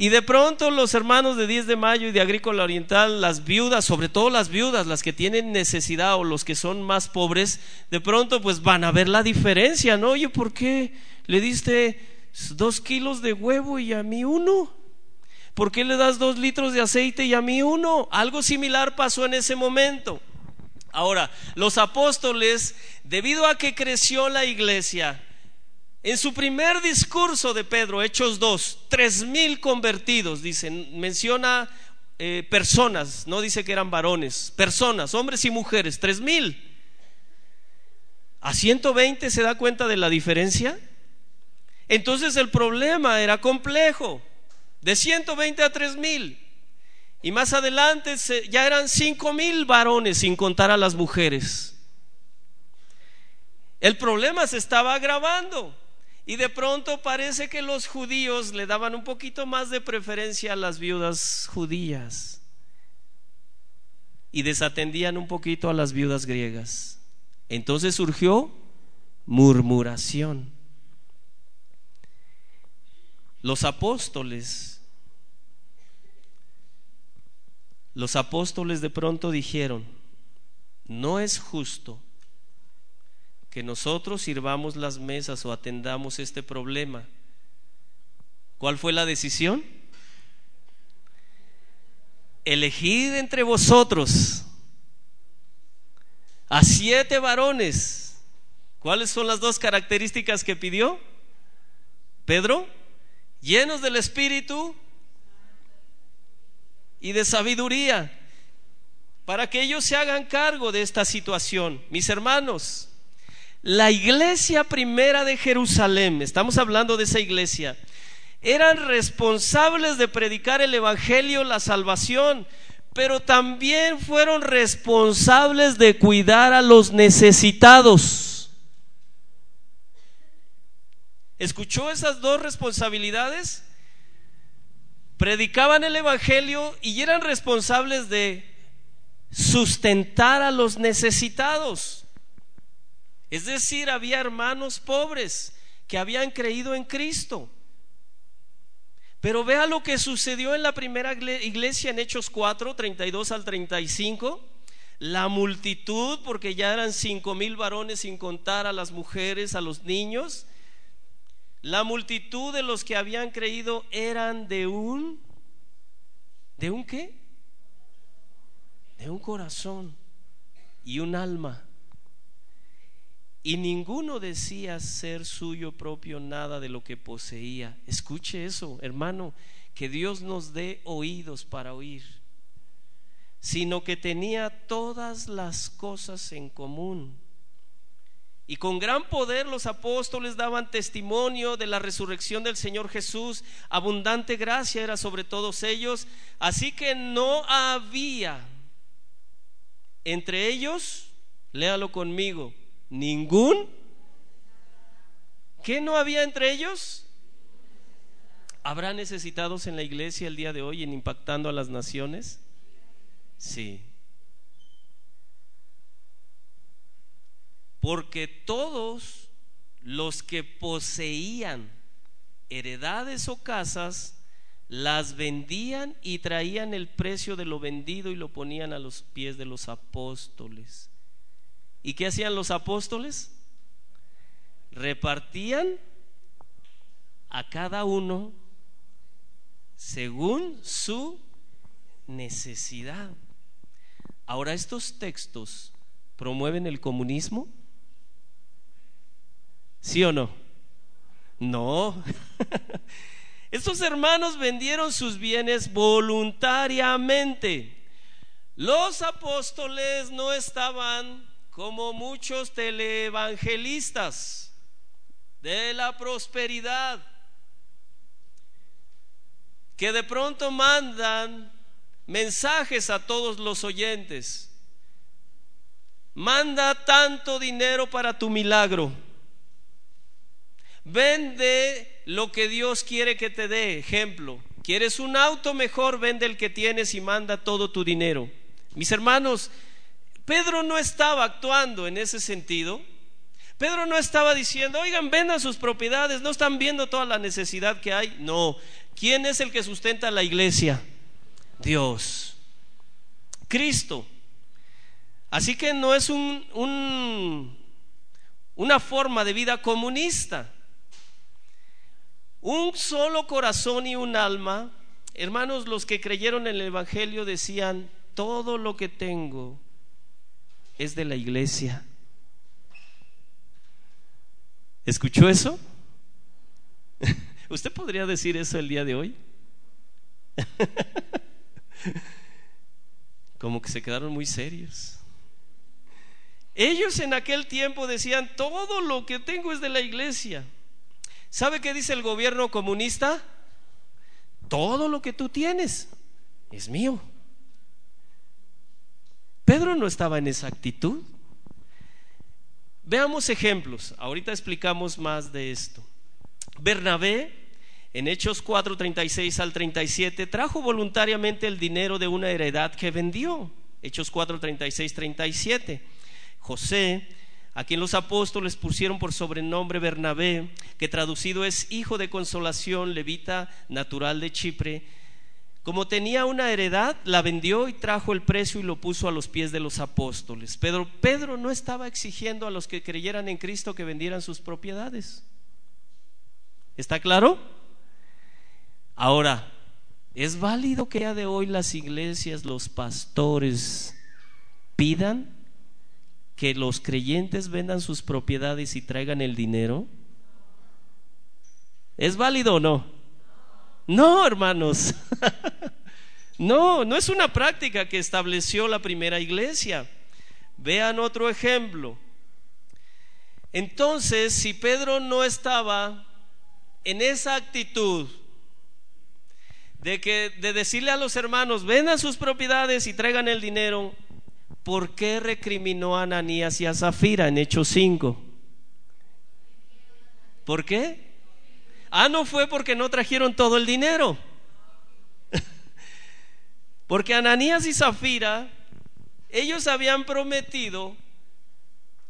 Y de pronto los hermanos de 10 de mayo y de Agrícola Oriental, las viudas, sobre todo las viudas, las que tienen necesidad o los que son más pobres, de pronto pues van a ver la diferencia, ¿no? Oye, ¿por qué le diste dos kilos de huevo y a mí uno? ¿Por qué le das dos litros de aceite y a mí uno? Algo similar pasó en ese momento. Ahora, los apóstoles, debido a que creció la iglesia, en su primer discurso de Pedro, Hechos 2, tres mil convertidos, dicen, menciona eh, personas, no dice que eran varones, personas, hombres y mujeres, tres mil. ¿A 120 se da cuenta de la diferencia? Entonces el problema era complejo de 120 a 3 mil. Y más adelante ya eran 5 mil varones sin contar a las mujeres. El problema se estaba agravando. Y de pronto parece que los judíos le daban un poquito más de preferencia a las viudas judías. Y desatendían un poquito a las viudas griegas. Entonces surgió murmuración. Los apóstoles, los apóstoles de pronto dijeron, no es justo que nosotros sirvamos las mesas o atendamos este problema. ¿Cuál fue la decisión? Elegid entre vosotros a siete varones. ¿Cuáles son las dos características que pidió Pedro? llenos del Espíritu y de sabiduría, para que ellos se hagan cargo de esta situación. Mis hermanos, la iglesia primera de Jerusalén, estamos hablando de esa iglesia, eran responsables de predicar el Evangelio, la salvación, pero también fueron responsables de cuidar a los necesitados. ¿Escuchó esas dos responsabilidades? Predicaban el Evangelio y eran responsables de sustentar a los necesitados. Es decir, había hermanos pobres que habían creído en Cristo. Pero vea lo que sucedió en la primera iglesia en Hechos 4, 32 al 35. La multitud, porque ya eran cinco mil varones sin contar a las mujeres, a los niños, la multitud de los que habían creído eran de un ¿De un qué? De un corazón y un alma. Y ninguno decía ser suyo propio nada de lo que poseía. Escuche eso, hermano, que Dios nos dé oídos para oír, sino que tenía todas las cosas en común y con gran poder los apóstoles daban testimonio de la resurrección del Señor Jesús. Abundante gracia era sobre todos ellos. Así que no había entre ellos, léalo conmigo, ningún. ¿Qué no había entre ellos? ¿Habrá necesitados en la iglesia el día de hoy en impactando a las naciones? Sí. porque todos los que poseían heredades o casas, las vendían y traían el precio de lo vendido y lo ponían a los pies de los apóstoles. ¿Y qué hacían los apóstoles? Repartían a cada uno según su necesidad. Ahora estos textos promueven el comunismo. ¿Sí o no? No. Estos hermanos vendieron sus bienes voluntariamente. Los apóstoles no estaban como muchos televangelistas de la prosperidad que de pronto mandan mensajes a todos los oyentes. Manda tanto dinero para tu milagro. Vende lo que Dios quiere que te dé. Ejemplo, ¿quieres un auto mejor? Vende el que tienes y manda todo tu dinero. Mis hermanos, Pedro no estaba actuando en ese sentido. Pedro no estaba diciendo, oigan, vendan sus propiedades, no están viendo toda la necesidad que hay. No, ¿quién es el que sustenta la iglesia? Dios, Cristo. Así que no es un, una forma de vida comunista. Un solo corazón y un alma. Hermanos, los que creyeron en el Evangelio decían, todo lo que tengo es de la iglesia. ¿Escuchó eso? ¿Usted podría decir eso el día de hoy? Como que se quedaron muy serios. Ellos en aquel tiempo decían, todo lo que tengo es de la iglesia. ¿Sabe qué dice el gobierno comunista? Todo lo que tú tienes es mío. Pedro no estaba en esa actitud. Veamos ejemplos. Ahorita explicamos más de esto. Bernabé, en Hechos 4, 36 al 37, trajo voluntariamente el dinero de una heredad que vendió. Hechos 4, 36, 37. José, a quien los apóstoles pusieron por sobrenombre Bernabé, que traducido es hijo de consolación, levita natural de Chipre, como tenía una heredad, la vendió y trajo el precio y lo puso a los pies de los apóstoles. Pedro, Pedro no estaba exigiendo a los que creyeran en Cristo que vendieran sus propiedades. ¿Está claro? Ahora, ¿es válido que ya de hoy las iglesias, los pastores pidan que los creyentes vendan sus propiedades y traigan el dinero? ¿Es válido o no? No, hermanos. no, no es una práctica que estableció la primera iglesia. Vean otro ejemplo. Entonces, si Pedro no estaba en esa actitud de que de decirle a los hermanos, vendan sus propiedades y traigan el dinero, ¿por qué recriminó a Ananías y a Zafira en Hechos 5? ¿Por qué? Ah, no fue porque no trajeron todo el dinero. porque Ananías y Zafira, ellos habían prometido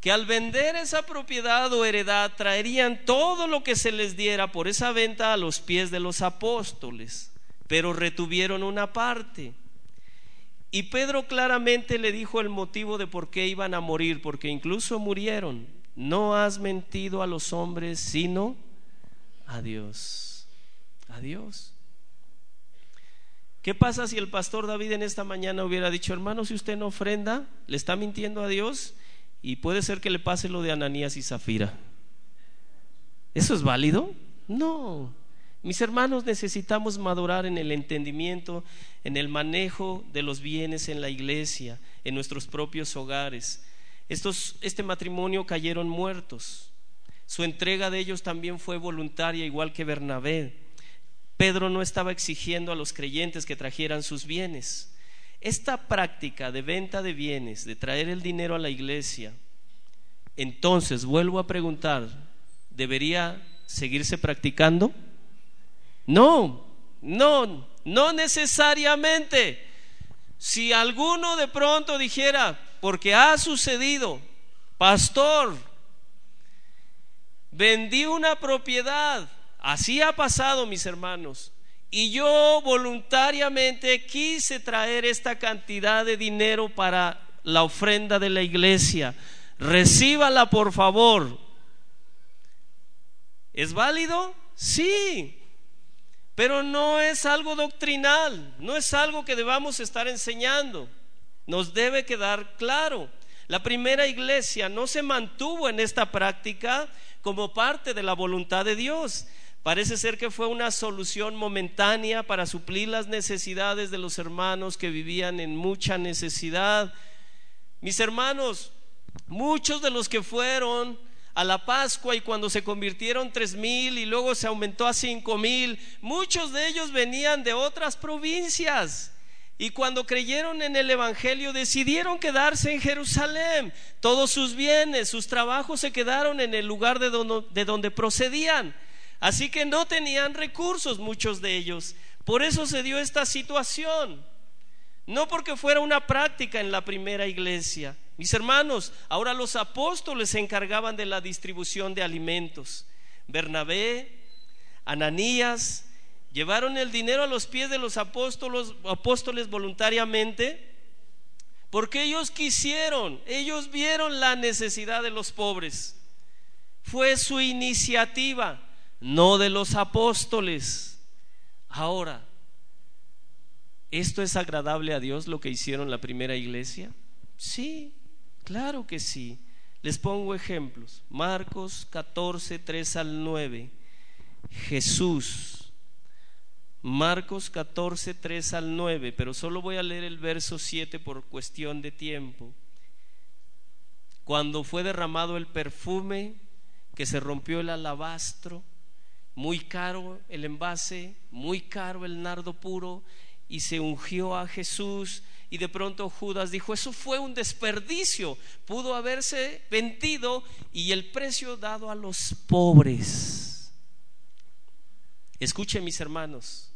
que al vender esa propiedad o heredad traerían todo lo que se les diera por esa venta a los pies de los apóstoles, pero retuvieron una parte. Y Pedro claramente le dijo el motivo de por qué iban a morir, porque incluso murieron. No has mentido a los hombres, sino a Dios. A Dios. ¿Qué pasa si el pastor David en esta mañana hubiera dicho, hermano, si usted no ofrenda, le está mintiendo a Dios y puede ser que le pase lo de Ananías y Zafira? ¿Eso es válido? No. Mis hermanos, necesitamos madurar en el entendimiento, en el manejo de los bienes en la iglesia, en nuestros propios hogares. Estos, este matrimonio cayeron muertos. Su entrega de ellos también fue voluntaria, igual que Bernabé. Pedro no estaba exigiendo a los creyentes que trajeran sus bienes. Esta práctica de venta de bienes, de traer el dinero a la iglesia, entonces vuelvo a preguntar, ¿debería seguirse practicando? No, no, no necesariamente. Si alguno de pronto dijera, porque ha sucedido, pastor, vendí una propiedad, así ha pasado mis hermanos, y yo voluntariamente quise traer esta cantidad de dinero para la ofrenda de la iglesia. Recíbala por favor. ¿Es válido? Sí. Pero no es algo doctrinal, no es algo que debamos estar enseñando. Nos debe quedar claro. La primera iglesia no se mantuvo en esta práctica como parte de la voluntad de Dios. Parece ser que fue una solución momentánea para suplir las necesidades de los hermanos que vivían en mucha necesidad. Mis hermanos, muchos de los que fueron a la Pascua y cuando se convirtieron tres mil y luego se aumentó a cinco mil, muchos de ellos venían de otras provincias. Y cuando creyeron en el Evangelio decidieron quedarse en Jerusalén. Todos sus bienes, sus trabajos se quedaron en el lugar de donde, de donde procedían. Así que no tenían recursos muchos de ellos. Por eso se dio esta situación. No porque fuera una práctica en la primera iglesia. Mis hermanos, ahora los apóstoles se encargaban de la distribución de alimentos. Bernabé, Ananías, llevaron el dinero a los pies de los apóstoles, voluntariamente porque ellos quisieron, ellos vieron la necesidad de los pobres. Fue su iniciativa no de los apóstoles. Ahora, ¿esto es agradable a Dios lo que hicieron la primera iglesia? Sí, claro que sí. Les pongo ejemplos. Marcos 14, 3 al 9. Jesús. Marcos 14, 3 al 9, pero solo voy a leer el verso 7 por cuestión de tiempo. Cuando fue derramado el perfume, que se rompió el alabastro, muy caro el envase, muy caro el nardo puro, y se ungió a Jesús. Y de pronto Judas dijo, eso fue un desperdicio, pudo haberse vendido y el precio dado a los pobres. Escuchen mis hermanos,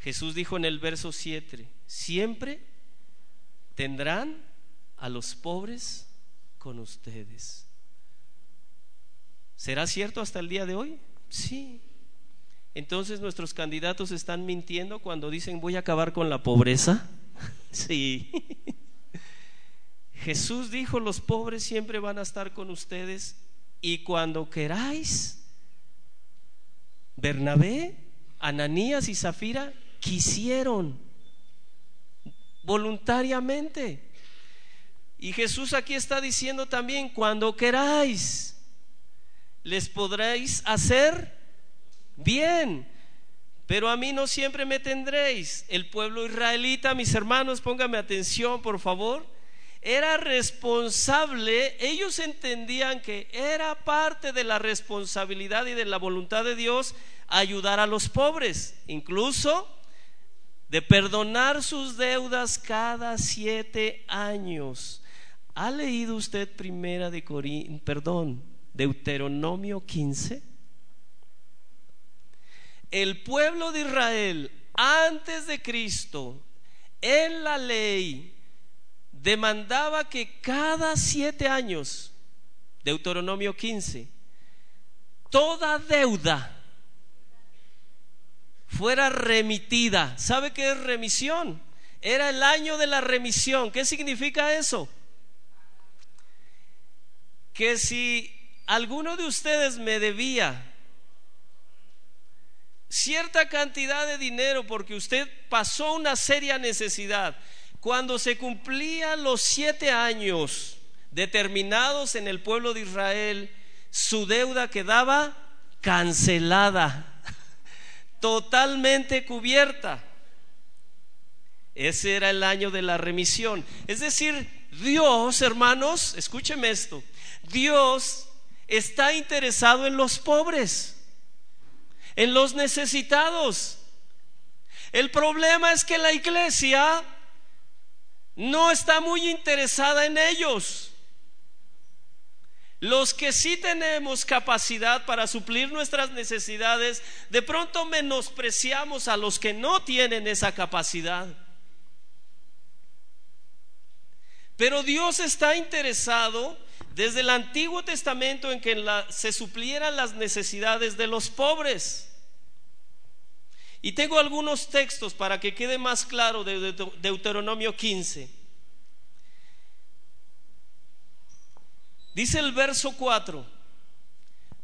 Jesús dijo en el verso 7, siempre tendrán a los pobres con ustedes. ¿Será cierto hasta el día de hoy? Sí. Entonces nuestros candidatos están mintiendo cuando dicen voy a acabar con la pobreza. Sí. Jesús dijo, los pobres siempre van a estar con ustedes y cuando queráis, Bernabé, Ananías y Zafira quisieron voluntariamente. Y Jesús aquí está diciendo también, cuando queráis, les podréis hacer bien, pero a mí no siempre me tendréis. El pueblo israelita, mis hermanos, póngame atención, por favor, era responsable, ellos entendían que era parte de la responsabilidad y de la voluntad de Dios ayudar a los pobres, incluso de perdonar sus deudas cada siete años. ¿Ha leído usted primera de Corín, perdón, Deuteronomio 15. El pueblo de Israel antes de Cristo en la ley demandaba que cada siete años, Deuteronomio 15, toda deuda fuera remitida. ¿Sabe qué es remisión? Era el año de la remisión. ¿Qué significa eso? Que si alguno de ustedes me debía cierta cantidad de dinero porque usted pasó una seria necesidad, cuando se cumplían los siete años determinados en el pueblo de Israel, su deuda quedaba cancelada, totalmente cubierta. Ese era el año de la remisión. Es decir, Dios, hermanos, escúcheme esto, Dios está interesado en los pobres, en los necesitados. El problema es que la iglesia no está muy interesada en ellos. Los que sí tenemos capacidad para suplir nuestras necesidades, de pronto menospreciamos a los que no tienen esa capacidad. Pero Dios está interesado desde el Antiguo Testamento en que se suplieran las necesidades de los pobres. Y tengo algunos textos para que quede más claro de Deuteronomio 15. Dice el verso 4,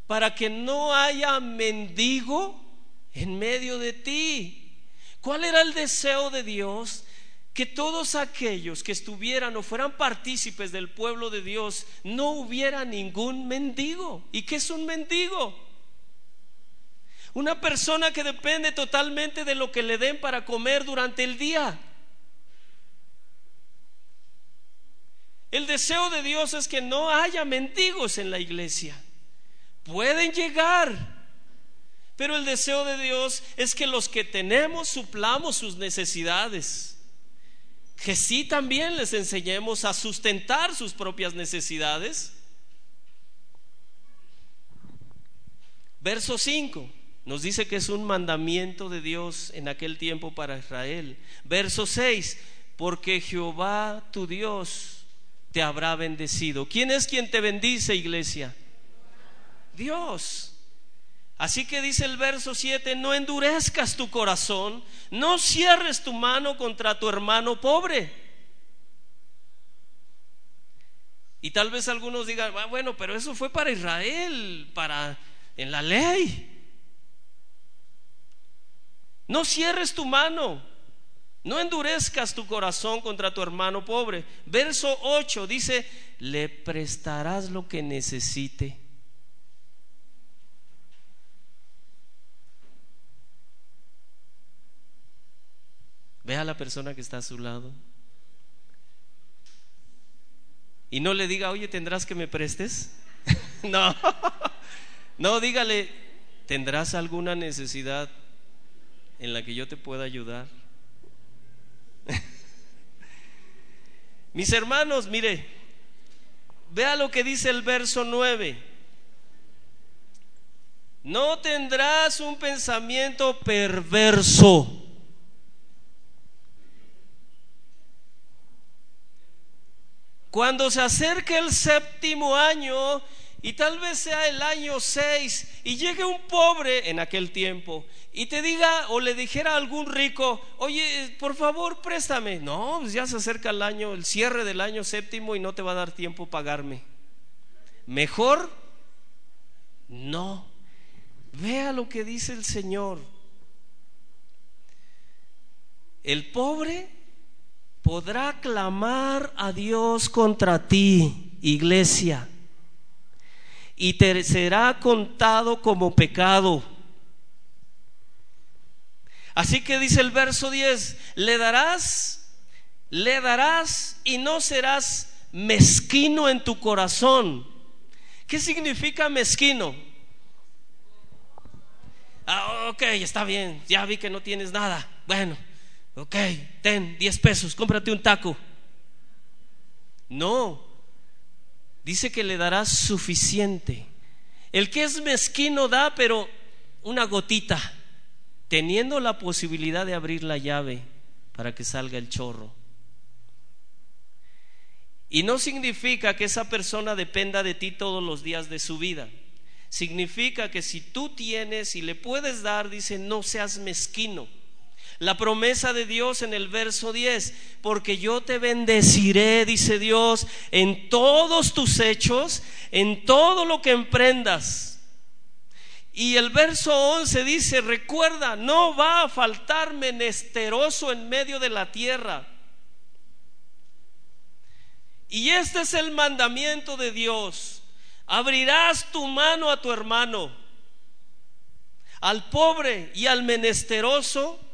para que no haya mendigo en medio de ti. ¿Cuál era el deseo de Dios? que todos aquellos que estuvieran o fueran partícipes del pueblo de Dios no hubiera ningún mendigo. ¿Y qué es un mendigo? Una persona que depende totalmente de lo que le den para comer durante el día. El deseo de Dios es que no haya mendigos en la iglesia. Pueden llegar, pero el deseo de Dios es que los que tenemos suplamos sus necesidades. Que sí también les enseñemos a sustentar sus propias necesidades. Verso 5 nos dice que es un mandamiento de Dios en aquel tiempo para Israel. Verso 6, porque Jehová tu Dios te habrá bendecido. ¿Quién es quien te bendice, iglesia? Dios. Así que dice el verso 7, no endurezcas tu corazón, no cierres tu mano contra tu hermano pobre. Y tal vez algunos digan, ah, bueno, pero eso fue para Israel, para en la ley. No cierres tu mano, no endurezcas tu corazón contra tu hermano pobre. Verso 8 dice, le prestarás lo que necesite Ve a la persona que está a su lado. Y no le diga, oye, ¿tendrás que me prestes? no, no, dígale, ¿tendrás alguna necesidad en la que yo te pueda ayudar? Mis hermanos, mire, vea lo que dice el verso 9. No tendrás un pensamiento perverso Cuando se acerque el séptimo año y tal vez sea el año seis y llegue un pobre en aquel tiempo y te diga o le dijera a algún rico, oye, por favor préstame. No, pues ya se acerca el año, el cierre del año séptimo y no te va a dar tiempo pagarme. Mejor, no. Vea lo que dice el Señor. El pobre podrá clamar a Dios contra ti, iglesia, y te será contado como pecado. Así que dice el verso 10, le darás, le darás y no serás mezquino en tu corazón. ¿Qué significa mezquino? Ah, ok, está bien, ya vi que no tienes nada. Bueno, ok, ten 10 pesos, cómprate un taco. No, dice que le darás suficiente. El que es mezquino da, pero una gotita, teniendo la posibilidad de abrir la llave para que salga el chorro. Y no significa que esa persona dependa de ti todos los días de su vida. Significa que si tú tienes y le puedes dar, dice, no seas mezquino. La promesa de Dios en el verso 10, porque yo te bendeciré, dice Dios, en todos tus hechos, en todo lo que emprendas. Y el verso 11 dice, recuerda, no va a faltar menesteroso en medio de la tierra. Y este es el mandamiento de Dios. Abrirás tu mano a tu hermano, al pobre y al menesteroso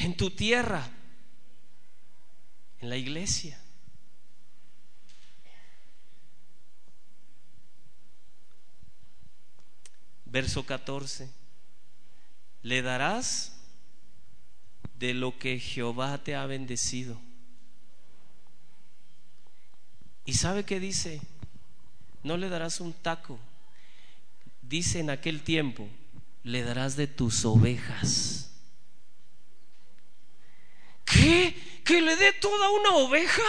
en tu tierra, en la iglesia. Verso 14. Le darás de lo que Jehová te ha bendecido. ¿Y sabe qué dice? No le darás un taco. Dice en aquel tiempo, le darás de tus ovejas. ¿Qué? ¿Que le dé toda una oveja?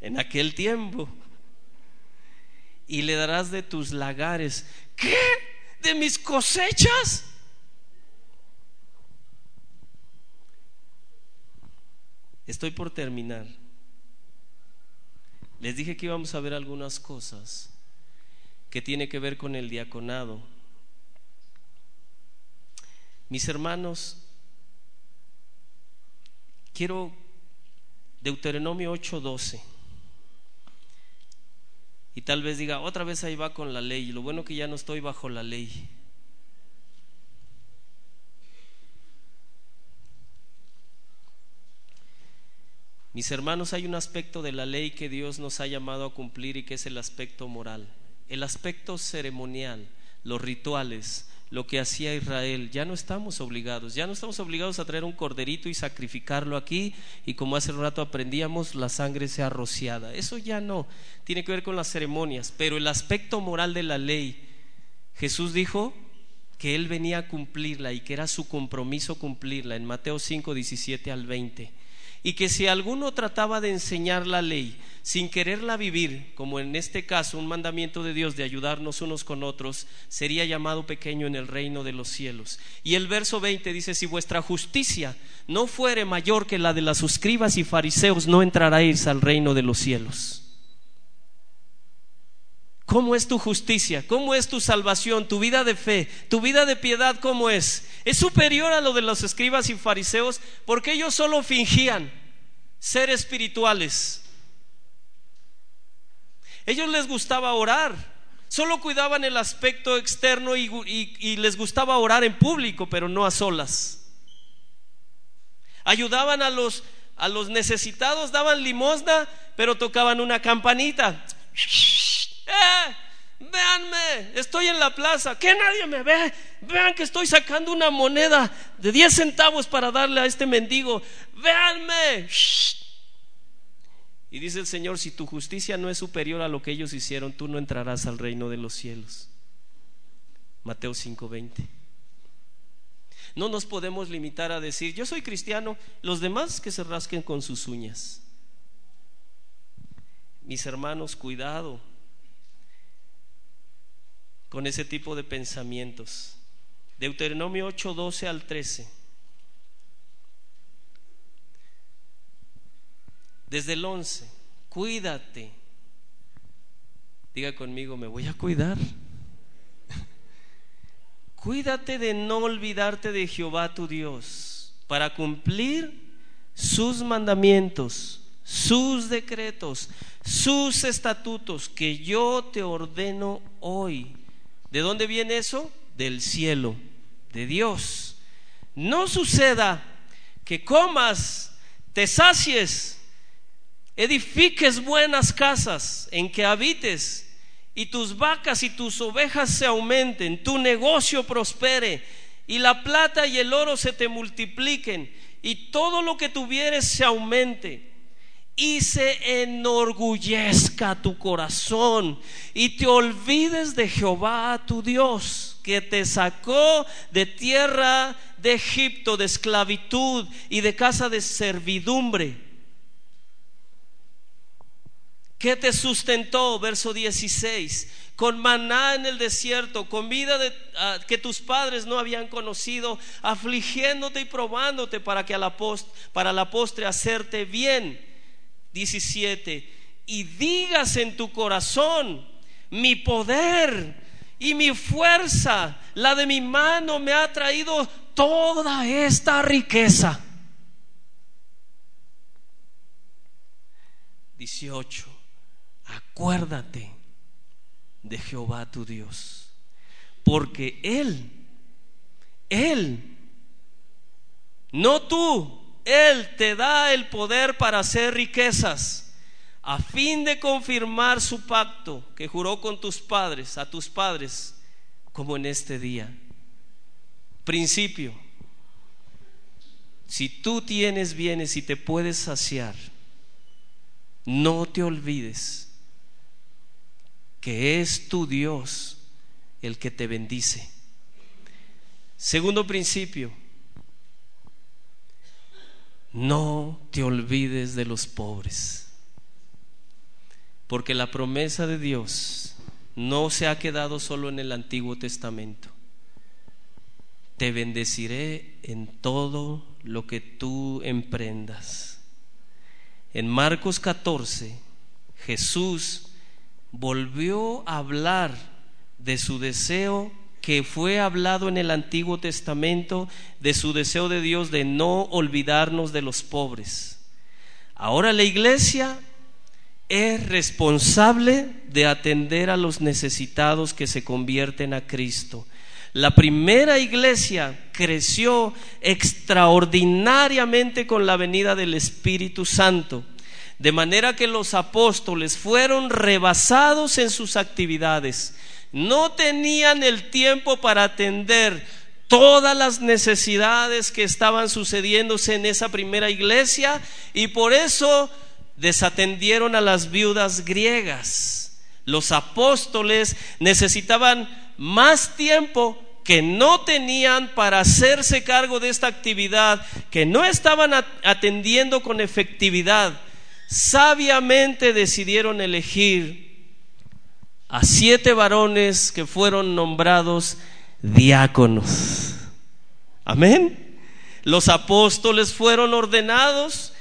en aquel tiempo. Y le darás de tus lagares. ¿Qué? ¿De mis cosechas? Estoy por terminar. Les dije que íbamos a ver algunas cosas que tiene que ver con el diaconado. Mis hermanos, quiero Deuteronomio 8:12. Y tal vez diga, otra vez ahí va con la ley. Lo bueno que ya no estoy bajo la ley. Mis hermanos, hay un aspecto de la ley que Dios nos ha llamado a cumplir y que es el aspecto moral, el aspecto ceremonial, los rituales, lo que hacía Israel. Ya no estamos obligados, ya no estamos obligados a traer un corderito y sacrificarlo aquí y como hace un rato aprendíamos, la sangre sea rociada. Eso ya no, tiene que ver con las ceremonias, pero el aspecto moral de la ley, Jesús dijo que él venía a cumplirla y que era su compromiso cumplirla en Mateo 5, 17 al 20 y que si alguno trataba de enseñar la ley sin quererla vivir, como en este caso un mandamiento de Dios de ayudarnos unos con otros, sería llamado pequeño en el reino de los cielos. Y el verso 20 dice, si vuestra justicia no fuere mayor que la de las escribas y fariseos, no entraréis al reino de los cielos. ¿Cómo es tu justicia? ¿Cómo es tu salvación? ¿Tu vida de fe? ¿Tu vida de piedad cómo es? Es superior a lo de los escribas y fariseos porque ellos solo fingían ser espirituales. Ellos les gustaba orar, solo cuidaban el aspecto externo y, les gustaba orar en público, pero no a solas. Ayudaban a los, a los necesitados, daban limosna, pero tocaban una campanita. ¡Eh! Véanme, estoy en la plaza, que nadie me ve. Vean que estoy sacando una moneda de 10 centavos para darle a este mendigo. Véanme. Y dice el Señor, si tu justicia no es superior a lo que ellos hicieron, tú no entrarás al reino de los cielos. Mateo 5:20. No nos podemos limitar a decir, yo soy cristiano, los demás que se rasquen con sus uñas. Mis hermanos, cuidado con ese tipo de pensamientos. Deuteronomio 8, 12 al 13. Desde el 11, cuídate. Diga conmigo, me voy a cuidar. Cuídate de no olvidarte de Jehová tu Dios para cumplir sus mandamientos, sus decretos, sus estatutos que yo te ordeno hoy ¿De dónde viene eso? Del cielo, de Dios. No suceda que comas, te sacies, edifiques buenas casas en que habites y tus vacas y tus ovejas se aumenten, tu negocio prospere y la plata y el oro se te multipliquen y todo lo que tuvieres se aumente y se enorgullezca tu corazón y te olvides de Jehová tu Dios, que te sacó de tierra de Egipto, de esclavitud y de casa de servidumbre. que te sustentó? Verso 16 con maná en el desierto, comida de, ah, que tus padres no habían conocido, afligiéndote y probándote para que a la para la postre hacerte bien. 17, y digas en tu corazón, mi poder y mi fuerza, la de mi mano me ha traído toda esta riqueza. 18. Acuérdate de Jehová tu Dios, porque Él, Él, no tú, él te da el poder para hacer riquezas a fin de confirmar su pacto que juró con tus padres, a tus padres, como en este día. Principio, si tú tienes bienes y te puedes saciar, no te olvides que es tu Dios el que te bendice. Segundo principio, no te olvides de los pobres, porque la promesa de Dios no se ha quedado solo en el Antiguo Testamento. Te bendeciré en todo lo que tú emprendas. En Marcos 14, Jesús volvió a hablar de su deseo que fue hablado en el Antiguo Testamento de su deseo de Dios de no olvidarnos de los pobres. Ahora la iglesia es responsable de atender a los necesitados que se convierten a Cristo. La primera iglesia creció extraordinariamente con la venida del Espíritu Santo, de manera que los apóstoles fueron rebasados en sus actividades. No tenían el tiempo para atender todas las necesidades que estaban sucediéndose en esa primera iglesia y por eso desatendieron a las viudas griegas. Los apóstoles necesitaban más tiempo que no tenían para hacerse cargo de esta actividad, que no estaban atendiendo con efectividad, sabiamente decidieron elegir a siete varones que fueron nombrados diáconos. Amén. Los apóstoles fueron ordenados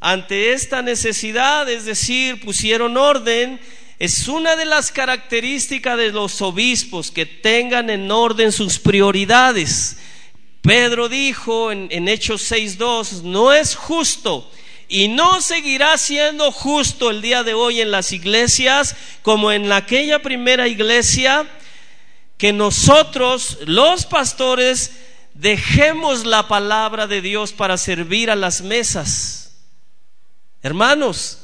ante esta necesidad, es decir, pusieron orden es una de las características de los obispos que tengan en orden sus prioridades. Pedro dijo en, en Hechos 6.2, no es justo y no seguirá siendo justo el día de hoy en las iglesias como en aquella primera iglesia que nosotros, los pastores, dejemos la palabra de Dios para servir a las mesas. Hermanos,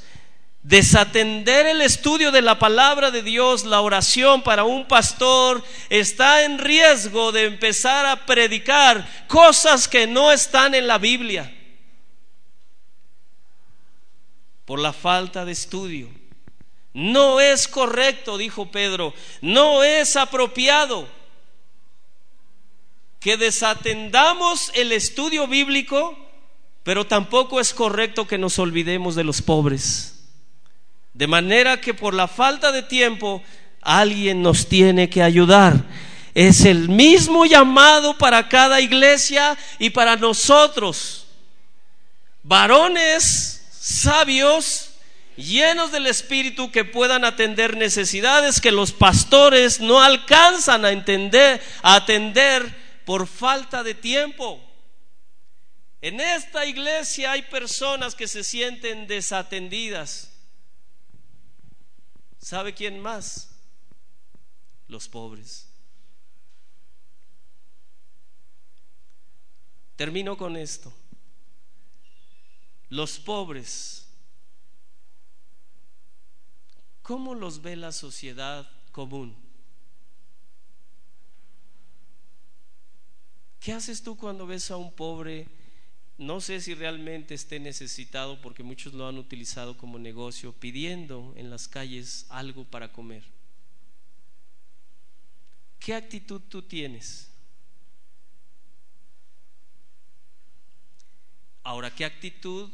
Desatender el estudio de la palabra de Dios, la oración para un pastor, está en riesgo de empezar a predicar cosas que no están en la Biblia por la falta de estudio. No es correcto, dijo Pedro, no es apropiado que desatendamos el estudio bíblico, pero tampoco es correcto que nos olvidemos de los pobres. De manera que por la falta de tiempo alguien nos tiene que ayudar. Es el mismo llamado para cada iglesia y para nosotros. Varones sabios, llenos del Espíritu, que puedan atender necesidades que los pastores no alcanzan a entender, atender por falta de tiempo. En esta iglesia hay personas que se sienten desatendidas ¿Sabe quién más? Los pobres. Termino con esto. Los pobres. ¿Cómo los ve la sociedad común? ¿Qué haces tú cuando ves a un pobre? No sé si realmente esté necesitado porque muchos lo han utilizado como negocio, pidiendo en las calles algo para comer. ¿Qué actitud tú tienes? Ahora, ¿qué actitud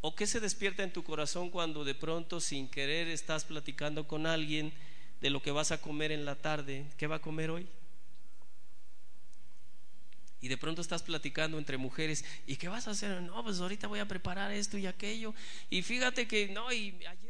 o qué se despierta en tu corazón cuando de pronto sin querer estás platicando con alguien de lo que vas a comer en la tarde? ¿Qué va a comer hoy? Y de pronto estás platicando entre mujeres, ¿y qué vas a hacer? No, pues ahorita voy a preparar esto y aquello. Y fíjate que no, y ayer...